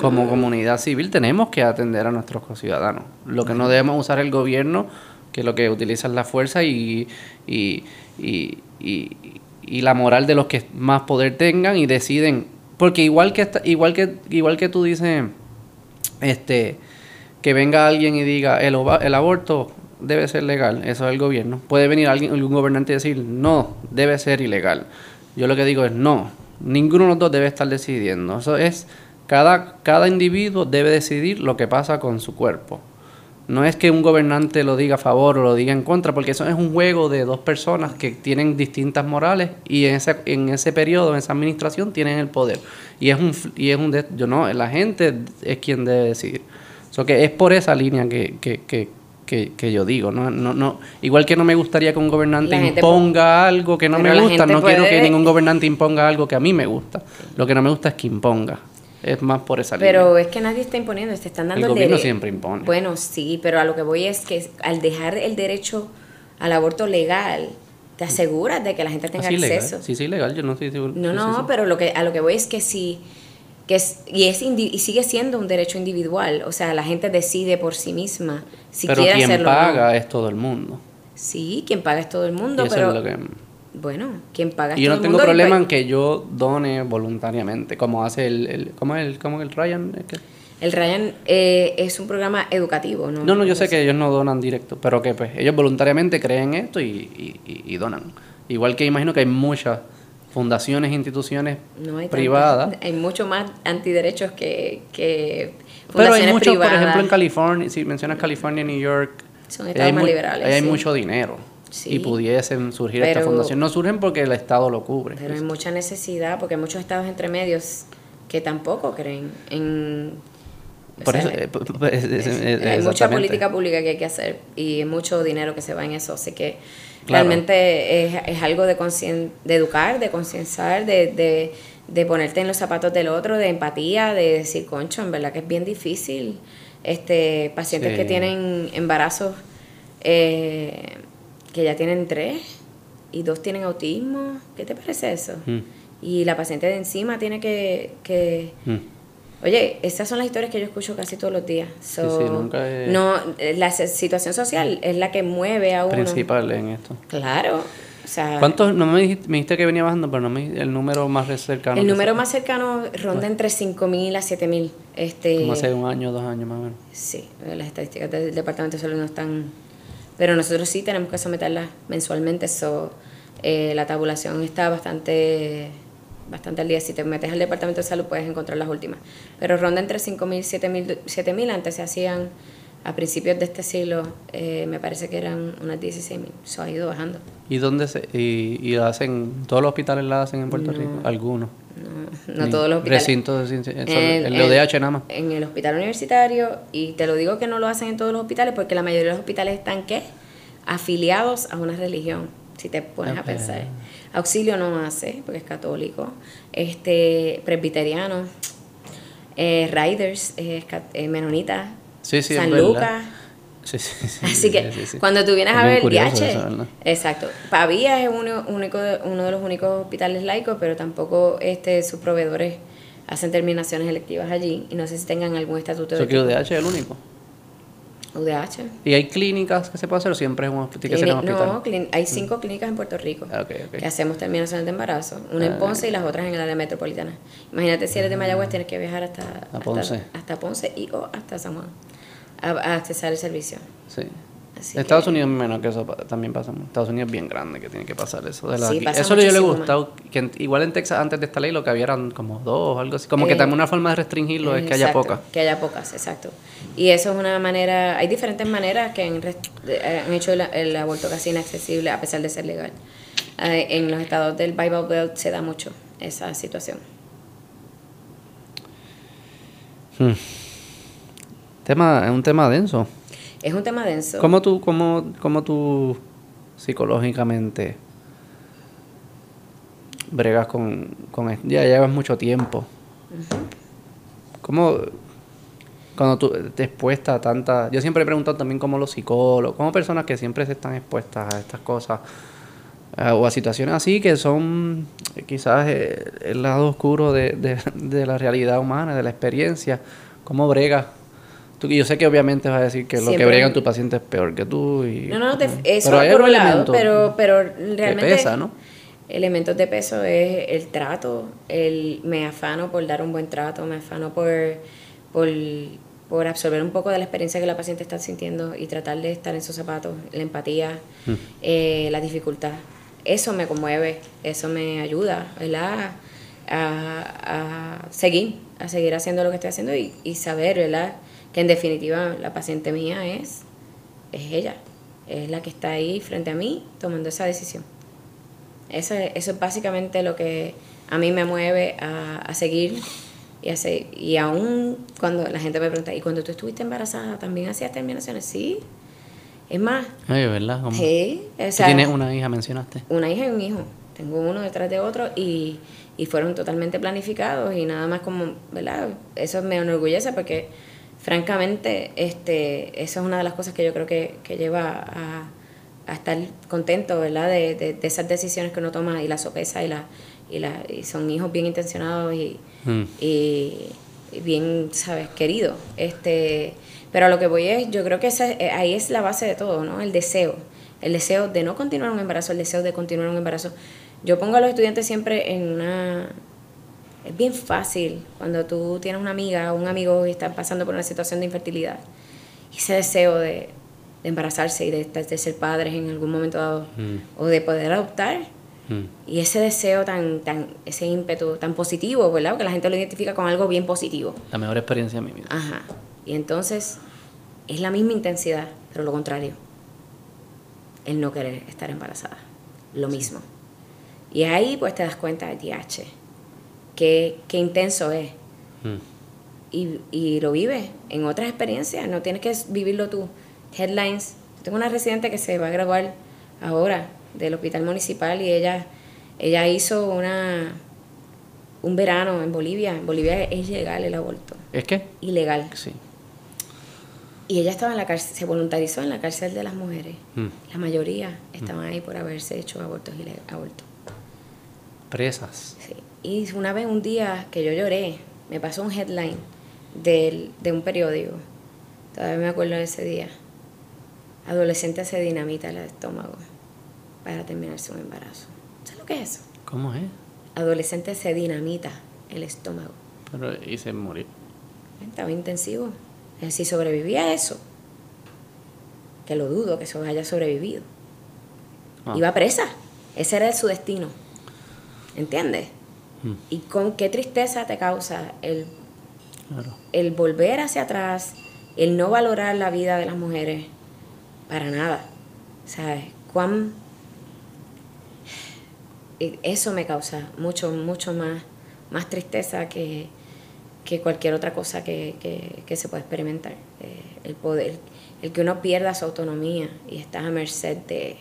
como comunidad civil tenemos que atender a nuestros ciudadanos. Lo que no debemos usar el gobierno, que lo que utiliza es la fuerza y, y, y, y- y la moral de los que más poder tengan y deciden. Porque igual que esta- igual que igual que tú dices, este que venga alguien y diga el, el aborto debe ser legal, eso es el gobierno. Puede venir alguien, algún gobernante y decir, no, debe ser ilegal. Yo lo que digo es, no, ninguno de los dos debe estar decidiendo. Eso es, cada, cada individuo debe decidir lo que pasa con su cuerpo. No es que un gobernante lo diga a favor o lo diga en contra, porque eso es un juego de dos personas que tienen distintas morales y en ese, en ese periodo, en esa administración, tienen el poder. Y es un, y es un yo no, la gente es quien debe decidir. So que es por esa línea que, que, que, que, que yo digo. ¿no? No, no, igual que no me gustaría que un gobernante imponga algo que no me gusta, no quiero que ningún gobernante imponga algo que a mí me gusta. Lo que no me gusta es que imponga. Es más por esa línea. Pero es que nadie está imponiendo, te están dando El gobierno dere- siempre impone. Bueno, sí, pero a lo que voy es que al dejar el derecho al aborto legal, te aseguras de que la gente tenga legal. acceso. Sí, sí, legal, yo no estoy seguro. No, no, sí, sí. pero lo que a lo que voy es que sí que es y es y sigue siendo un derecho individual, o sea, la gente decide por sí misma si pero quiere quien hacerlo no. paga es todo el mundo. Sí, quien paga es todo el mundo, pero es lo que... bueno, quien paga es Y yo todo no el tengo mundo. problema en que yo done voluntariamente, como hace el... el ¿Cómo es el, cómo el Ryan? ¿Es que- El Ryan eh, es un programa educativo, ¿no? No, no, yo sé que ellos no donan directo, pero que pues ellos voluntariamente creen esto y, y- donan. Igual que imagino que hay muchas fundaciones, instituciones No hay privadas. Hay mucho más antiderechos que, que Pero hay fundaciones muchos, por ejemplo, en California, si mencionas California, New York, Son estados hay, más liberales, ahí hay sí. mucho dinero. Sí. Y pudiesen surgir esta fundación. No surgen porque el Estado lo cubre. Pero hay mucha necesidad porque hay muchos estados entre medios que tampoco creen en... o Por sea, eso, eh, p- p- es- es- es- hay mucha política pública que hay que hacer y mucho dinero que se va en eso. Así que Claro. realmente es, es algo de, de educar, de concienciar, de, de, de ponerte en los zapatos del otro, de empatía, de decir, concho, en verdad que es bien difícil. Este, pacientes Sí. que tienen embarazos eh, que ya tienen tres y dos tienen autismo. ¿Qué te parece eso? Mm, Y la paciente de encima tiene que, que mm. Oye, esas son las historias que yo escucho casi todos los días. So, sí, nunca he- No, la situación social es la que mueve a uno. Principal en esto. Claro. O sea, ¿Cuántos? No me dijiste, me dijiste que venía bajando, pero no me el número más cercano. el número más cercano ronda entre 5.000 a 7.000. Este, Como hace un año, dos años más o menos. Sí, las estadísticas del Departamento de Salud no están... Pero nosotros sí tenemos que someterlas mensualmente. So, eh, la tabulación está bastante bastante al día. Si te metes al Departamento de Salud puedes encontrar las últimas. Pero ronda entre 5.000 y 7.000. 7.000 antes se hacían a principios de este siglo, eh, me parece que eran unas 16.000. Eso ha ido bajando. ¿Y dónde se.? Y, y la hacen. ¿Todos los hospitales la hacen en Puerto No. Rico? Algunos. No, no Ni todos los hospitales. Recintos de ciencia. En- el ODH nada más. En el hospital universitario, y te lo digo que no lo hacen en todos los hospitales, porque la mayoría de los hospitales están, ¿qué? Afiliados a una religión, si te pones a pensar. Auxilio no hace, porque es católico. Este, presbiteriano. Eh, Riders, eh, eh, menonita. Sí, sí, es San. Lucas. Sí, sí, sí, Así que cuando tú vienes Es a ver curioso DH, exacto. Pavía es uno, único, uno de los únicos hospitales laicos, pero tampoco este, sus proveedores hacen terminaciones electivas allí y no sé si tengan algún estatuto de que UDH es el único. UDH. ¿Y hay clínicas que se puede hacer o siempre es un hospital? Tiene que ser un Clini- hospital? no, hay cinco clínicas en Puerto Rico Ah, que hacemos terminaciones de embarazo, una en Ah. Ponce y las otras en el área metropolitana. Imagínate si eres de Mayagüez tienes que viajar hasta, hasta, Ponce. hasta Ponce y o hasta San Juan a, a accesar el servicio. Sí. Así Estados que- Unidos menos que eso también pasa. Estados Unidos es bien grande que tiene que pasar eso. De la Sí, pasa eso yo le gustado. Que igual en Texas antes de esta ley lo que había eran como dos o algo así. Como que Eh, también una forma de restringirlo es que haya pocas. Que haya pocas, exacto. Y eso es una manera, hay diferentes maneras que han, eh, han hecho el, el aborto casi inaccesible a pesar de ser legal. Eh, en los estados del Bible Belt se da mucho esa situación. Tema, es un tema denso. Es un tema denso. ¿Cómo tú, cómo, cómo tú psicológicamente bregas con, con esto? Ya llevas mucho tiempo. ¿Cómo, cuando tú te expuesta a tanta... Yo siempre he preguntado también cómo los psicólogos, como personas que siempre se están expuestas a estas cosas, o a situaciones así que son quizás eh, el lado oscuro de, de, de, la realidad humana, de la experiencia. ¿Cómo brega? Tú, yo sé que obviamente vas a decir que lo que brega en tu paciente es peor que tú. Y, no, no, eso por un lado, pero, pero realmente... pesa, ¿no? Elementos de peso es el trato, el me afano por dar un buen trato, me afano por, por, por absorber un poco de la experiencia que la paciente está sintiendo y tratar de estar en sus zapatos, la empatía, mm. eh, la dificultad eso me conmueve, eso me ayuda, ¿verdad? A, seguir, a seguir haciendo lo que estoy haciendo y, saber, ¿verdad? Que en definitiva la paciente mía es, es ella, es la que está ahí frente a mí tomando esa decisión. Eso, eso es básicamente lo que a mí me mueve a, seguir y, a y aún cuando la gente me pregunta, ¿y cuando tú estuviste embarazada también hacías terminaciones? Sí, es más. Ay, ¿verdad? Sí. tienes una hija, mencionaste? Una hija y un hijo. Tengo uno detrás de otro y, y fueron totalmente planificados y nada más como, ¿verdad? Eso me enorgullece porque, francamente, este, eso es una de las cosas que yo creo que, que lleva a, a, estar contento, ¿verdad? De, de, esas decisiones que uno toma y la sopesa y la, y, la, y son hijos bien intencionados y, mm. y, y bien, ¿sabes? Queridos. Este, pero a lo que voy es, yo creo que esa, eh, ahí es la base de todo, ¿no? El deseo. El deseo de no continuar un embarazo, el deseo de continuar un embarazo. Yo pongo a los estudiantes siempre en una... Es bien fácil cuando tú tienes una amiga o un amigo y están pasando por una situación de infertilidad. Y ese deseo de, embarazarse y de, de, ser padres en algún momento dado mm. o de poder adoptar. Mm. Y ese deseo tan, tan, ese ímpetu tan positivo, ¿verdad? Porque la gente lo identifica con algo bien positivo. La mejor experiencia de mi vida. Ajá. Y entonces es la misma intensidad, pero lo contrario. El no querer estar embarazada. Lo mismo. Y ahí pues te das cuenta de DH. Qué, qué intenso es. Mm. Y, y, lo vives en otras experiencias. No tienes que vivirlo tú. Headlines. Tengo una residente que se va a graduar ahora del hospital municipal y ella, ella hizo una un verano en Bolivia. En Bolivia es ilegal el aborto. ¿Es qué? Ilegal. Sí. Y ella estaba en la cárcel, se voluntarizó en la cárcel de las mujeres. Mm. La mayoría estaban ahí por haberse hecho abortos y abortos. Presas. Sí. Y una vez, un día que yo lloré, me pasó un headline del, de un periódico. Todavía me acuerdo de ese día. Adolescente se dinamita el estómago para terminar su embarazo. ¿Sabes lo que es eso? ¿Cómo es? Adolescente se dinamita el estómago. Pero, ¿y se murió? Estaba intensivo. Si sobrevivía a eso, que lo dudo que eso haya sobrevivido, ah. iba presa. Ese era su destino. ¿Entiendes? Y con qué tristeza te causa el, el volver hacia atrás, el no valorar la vida de las mujeres para nada. ¿Sabes? Cuán. Eso me causa mucho, mucho más, más tristeza que, que cualquier otra cosa que, que, se pueda experimentar. Eh, el poder, el que uno pierda su autonomía y estás a merced de,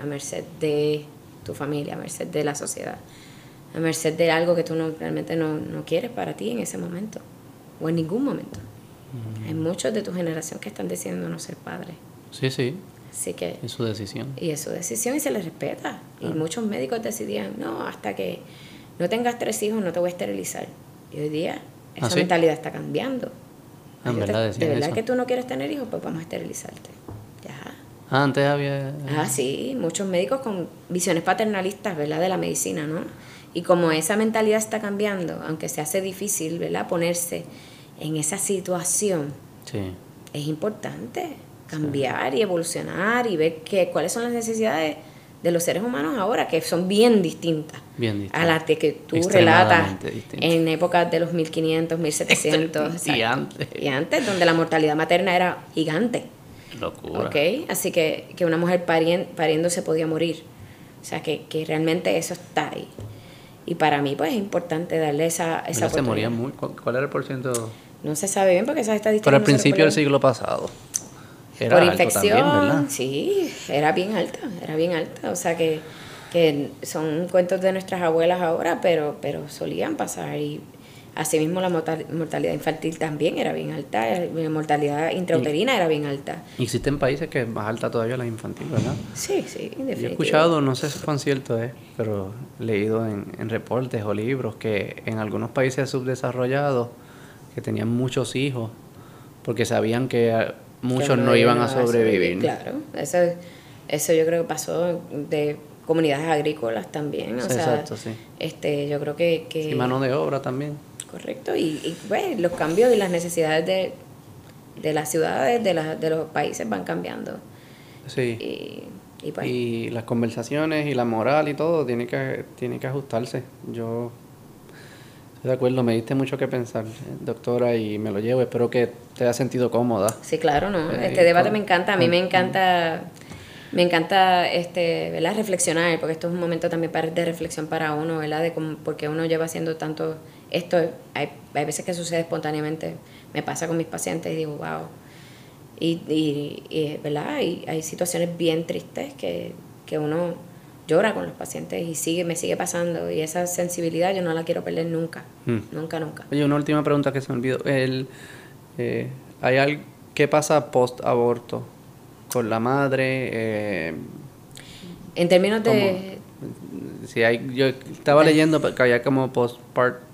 a merced de tu familia, a merced de la sociedad, a merced de algo que tú no, realmente no, no quieres para ti en ese momento o en ningún momento. Hay muchos de tu generación que están decidiendo no ser padres. Sí, sí. Así que... Es su decisión. Y es su decisión y se les respeta. Y muchos médicos decidían, no, hasta que no tengas tres hijos no te voy a esterilizar. Y hoy día esa ¿Ah, mentalidad está cambiando. Ah, verdad de verdad que tú no quieres tener hijos, pues vamos a esterilizarte. Ya. Ah, antes había... Ah, sí, muchos médicos con visiones paternalistas, ¿verdad? De la medicina, ¿no? Y como esa mentalidad está cambiando, aunque se hace difícil, ¿verdad? Ponerse en esa situación, sí. es importante cambiar y evolucionar y ver que, cuáles son las necesidades de los seres humanos ahora, que son bien distintas, a las que tú relatas en épocas de los 1500, 1700. y antes. Y antes, donde la mortalidad materna era gigante. Locura. ¿Okay? Así que, que una mujer pariendo se podía morir. O sea, que, que, realmente eso está ahí. Y para mí, pues, es importante darle esa, esa se muy, ¿Cuál era el porcentaje? No se sabe bien porque esas estadísticas... Pero al principio del siglo pasado por infección, sí, era bien alta, era bien alta. O sea que, que son cuentos de nuestras abuelas ahora, pero, pero solían pasar. Y Asimismo, la mortalidad infantil también era bien alta, la mortalidad intrauterina era bien alta. Existen países que es más alta todavía la infantil, ¿verdad? Sí, sí. Yo he escuchado, no sé si fue cierto, eh, pero leído en, en reportes o libros que en algunos países subdesarrollados que tenían muchos hijos porque sabían que muchos no, iban a sobrevivir. Claro, eso, eso yo creo que pasó de comunidades agrícolas también. O sea, Exacto, sí. Este, yo creo que... que mano de obra también. Correcto, y, y pues, los cambios y las necesidades de, de las ciudades, de, la, de los países van cambiando. Sí. Y, pues. y, las conversaciones y la moral y todo tiene que, tiene que ajustarse. Yo estoy de acuerdo, me diste mucho que pensar, doctora, y me lo llevo. Espero que te haya sentido cómoda. Sí, claro, ¿no? Eh, este debate me encanta, a mí me encanta me encanta este, ¿verdad? reflexionar, porque esto es un momento también para, de reflexión para uno, ¿verdad? De cómo, porque uno lleva haciendo tanto esto, hay, hay veces que sucede espontáneamente, me pasa con mis pacientes y digo, wow. Y, y, ¿verdad? Y hay situaciones bien tristes que, que uno llora con los pacientes y sigue me sigue pasando y esa sensibilidad yo no la quiero perder nunca, hmm. nunca, nunca. Oye, una última pregunta que se me olvidó. El, eh, ¿hay algo, ¿Qué pasa post-aborto? con la madre. Eh, en términos de... Si hay, yo estaba leyendo que había como postpartum, eh,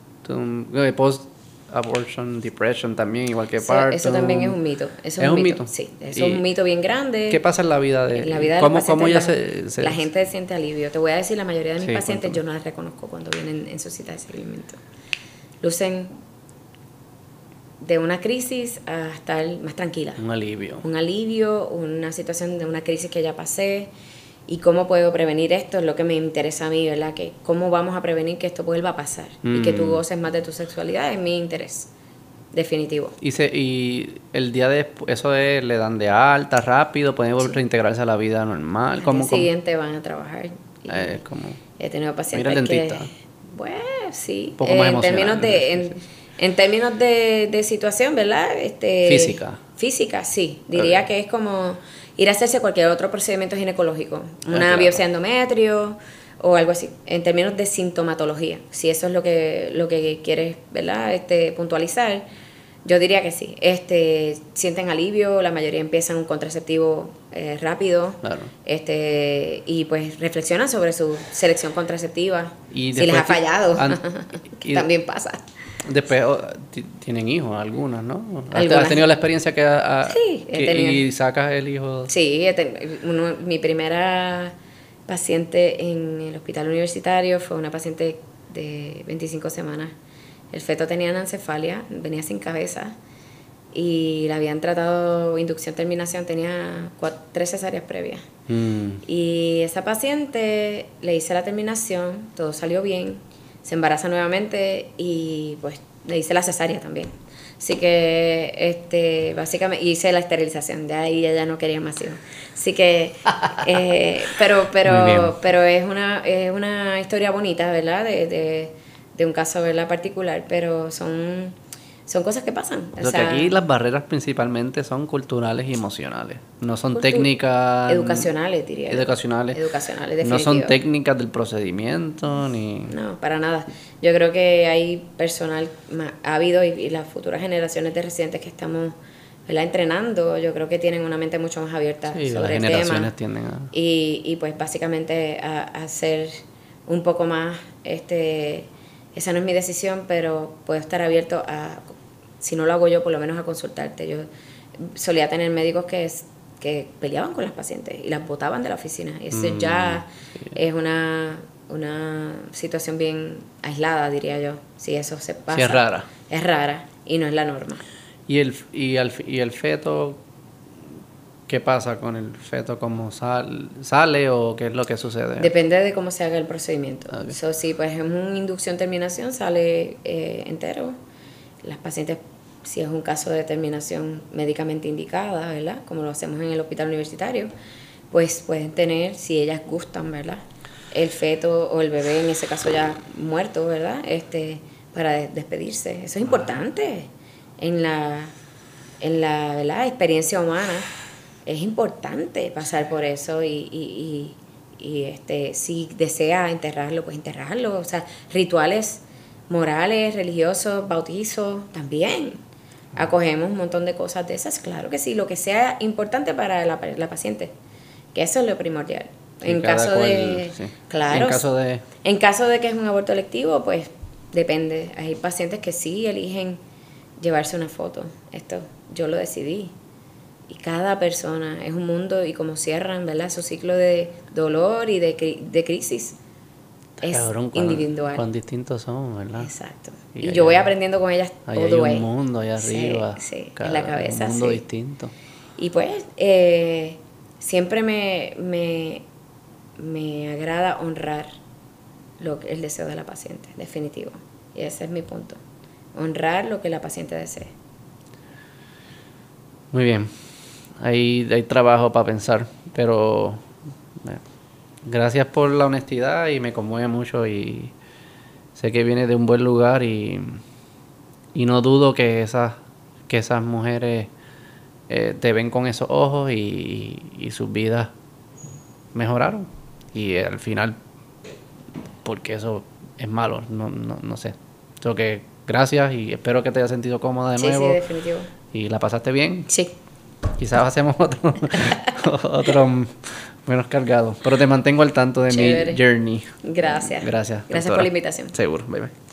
post abortion depression también, igual que parto. Eso también es un mito. Eso es, un, mito? Sí, eso es un mito bien grande. ¿Qué pasa en la vida de, la vida ¿Cómo, cómo la, se, La gente siente alivio. Te voy a decir, la mayoría de mis pacientes yo no las reconozco cuando vienen en su cita de seguimiento. Lucen de una crisis a estar más tranquila. Un alivio. Un alivio, una situación de una crisis que ya pasé y cómo puedo prevenir esto es lo que me interesa a mí, ¿verdad? Que cómo vamos a prevenir que esto vuelva a pasar y que tú mm. goces más de tu sexualidad es mi interés. Definitivo. Y, se, y el día de eso es, le dan de alta rápido, pueden volver a reintegrarse a la vida normal. Al siguiente van a trabajar. Eh, como, he tenido pacientes que... Bueno, sí. Eh, en términos de... En términos de, de situación, ¿verdad? Este, física. Física, sí. Diría que es como ir a hacerse cualquier otro procedimiento ginecológico. Ah, una biopsia endometrio o algo así. En términos de sintomatología. Si eso es lo que, lo que quieres, ¿verdad? Este, puntualizar. Yo diría que sí. Este, sienten alivio, la mayoría empiezan un contraceptivo eh, rápido. Claro. Este, y pues reflexionan sobre su selección contraceptiva. Y si les ha fallado. También pasa. Después oh, tienen hijos, algunas, ¿no? ¿Has tenido la experiencia que, sí, y sacas el hijo? Sí, mi primera paciente en el hospital universitario fue una paciente de 25 semanas. El feto tenía anencefalia, venía sin cabeza y la habían tratado inducción terminación, tenía tres cesáreas previas. Mm. Y esa paciente le hice la terminación, todo salió bien se embaraza nuevamente y pues le hice la cesárea también. Así que, este, básicamente, hice la esterilización, de ahí ella no quería más hijos. Así que, eh, pero, pero, pero es una, es una historia bonita, ¿verdad? De, de, de un caso, ¿verdad? Particular, pero son son cosas que pasan. Lo que aquí las barreras principalmente son culturales y emocionales. No son técnicas... Educacionales, diría. Educacionales. Educacionales, No son técnicas del procedimiento ni... No, para nada. Yo creo que hay personal ha habido y, las futuras generaciones de residentes que estamos entrenando, yo creo que tienen una mente mucho más abierta sí, sobre las generaciones Tienden a... y, y pues básicamente a, a ser un poco más... este esa no es mi decisión, pero puedo estar abierto a si no lo hago yo, por lo menos a consultarte. Yo solía tener médicos que, que peleaban con las pacientes y las botaban de la oficina. Y eso ya mm, es una, una situación bien aislada, diría yo. Si eso se pasa. es rara. Es rara y no es la norma. ¿Y el, y el, y el feto ¿Qué pasa con el feto? ¿Cómo sal, sale o qué es lo que sucede? Depende de cómo se haga el procedimiento. Okay. si pues es una inducción-terminación, sale eh, entero. Las pacientes si es un caso de terminación médicamente indicada, ¿verdad? Como lo hacemos en el hospital universitario, pues pueden tener, si ellas gustan, ¿verdad? El feto o el bebé, en ese caso ya muerto, ¿verdad? Este, para despedirse. Eso es importante en la, en la experiencia humana. Es importante pasar por eso y, y, y, y este, si desea enterrarlo, pues enterrarlo. O sea, rituales morales, religiosos, bautizos, también. Acogemos un montón de cosas de esas, claro que sí, lo que sea importante para la, la paciente, que eso es lo primordial. en caso de, claro, en caso de, en caso de que es un aborto electivo, pues depende. Hay pacientes que sí eligen llevarse una foto. Esto yo lo decidí. Y cada persona es un mundo y como cierran, ¿verdad? Su ciclo de dolor y de, de crisis es individual. Cuán distintos somos, ¿verdad? Exacto. Y, yo voy aprendiendo con ellas todo. Hay un mundo allá arriba. Sí, en la cabeza. Un mundo distinto. Y pues eh, siempre me, me, me agrada honrar lo que, el deseo de la paciente, definitivo. Y ese es mi punto. Honrar lo que la paciente desee. Muy bien. Hay, hay trabajo para pensar, pero gracias por la honestidad y me conmueve mucho y sé que viene de un buen lugar y, y no dudo que esas, que esas mujeres eh, te ven con esos ojos y, y, sus vidas mejoraron. Y al final, porque eso es malo, no, no, no sé. So que gracias y espero que te hayas sentido cómoda de nuevo. Sí, definitivo. ¿Y la pasaste bien? Sí. Quizás hacemos otro, otro menos cargado. Pero te mantengo al tanto de mi journey. Gracias. Gracias. Gracias por la invitación. Seguro. Bye bye.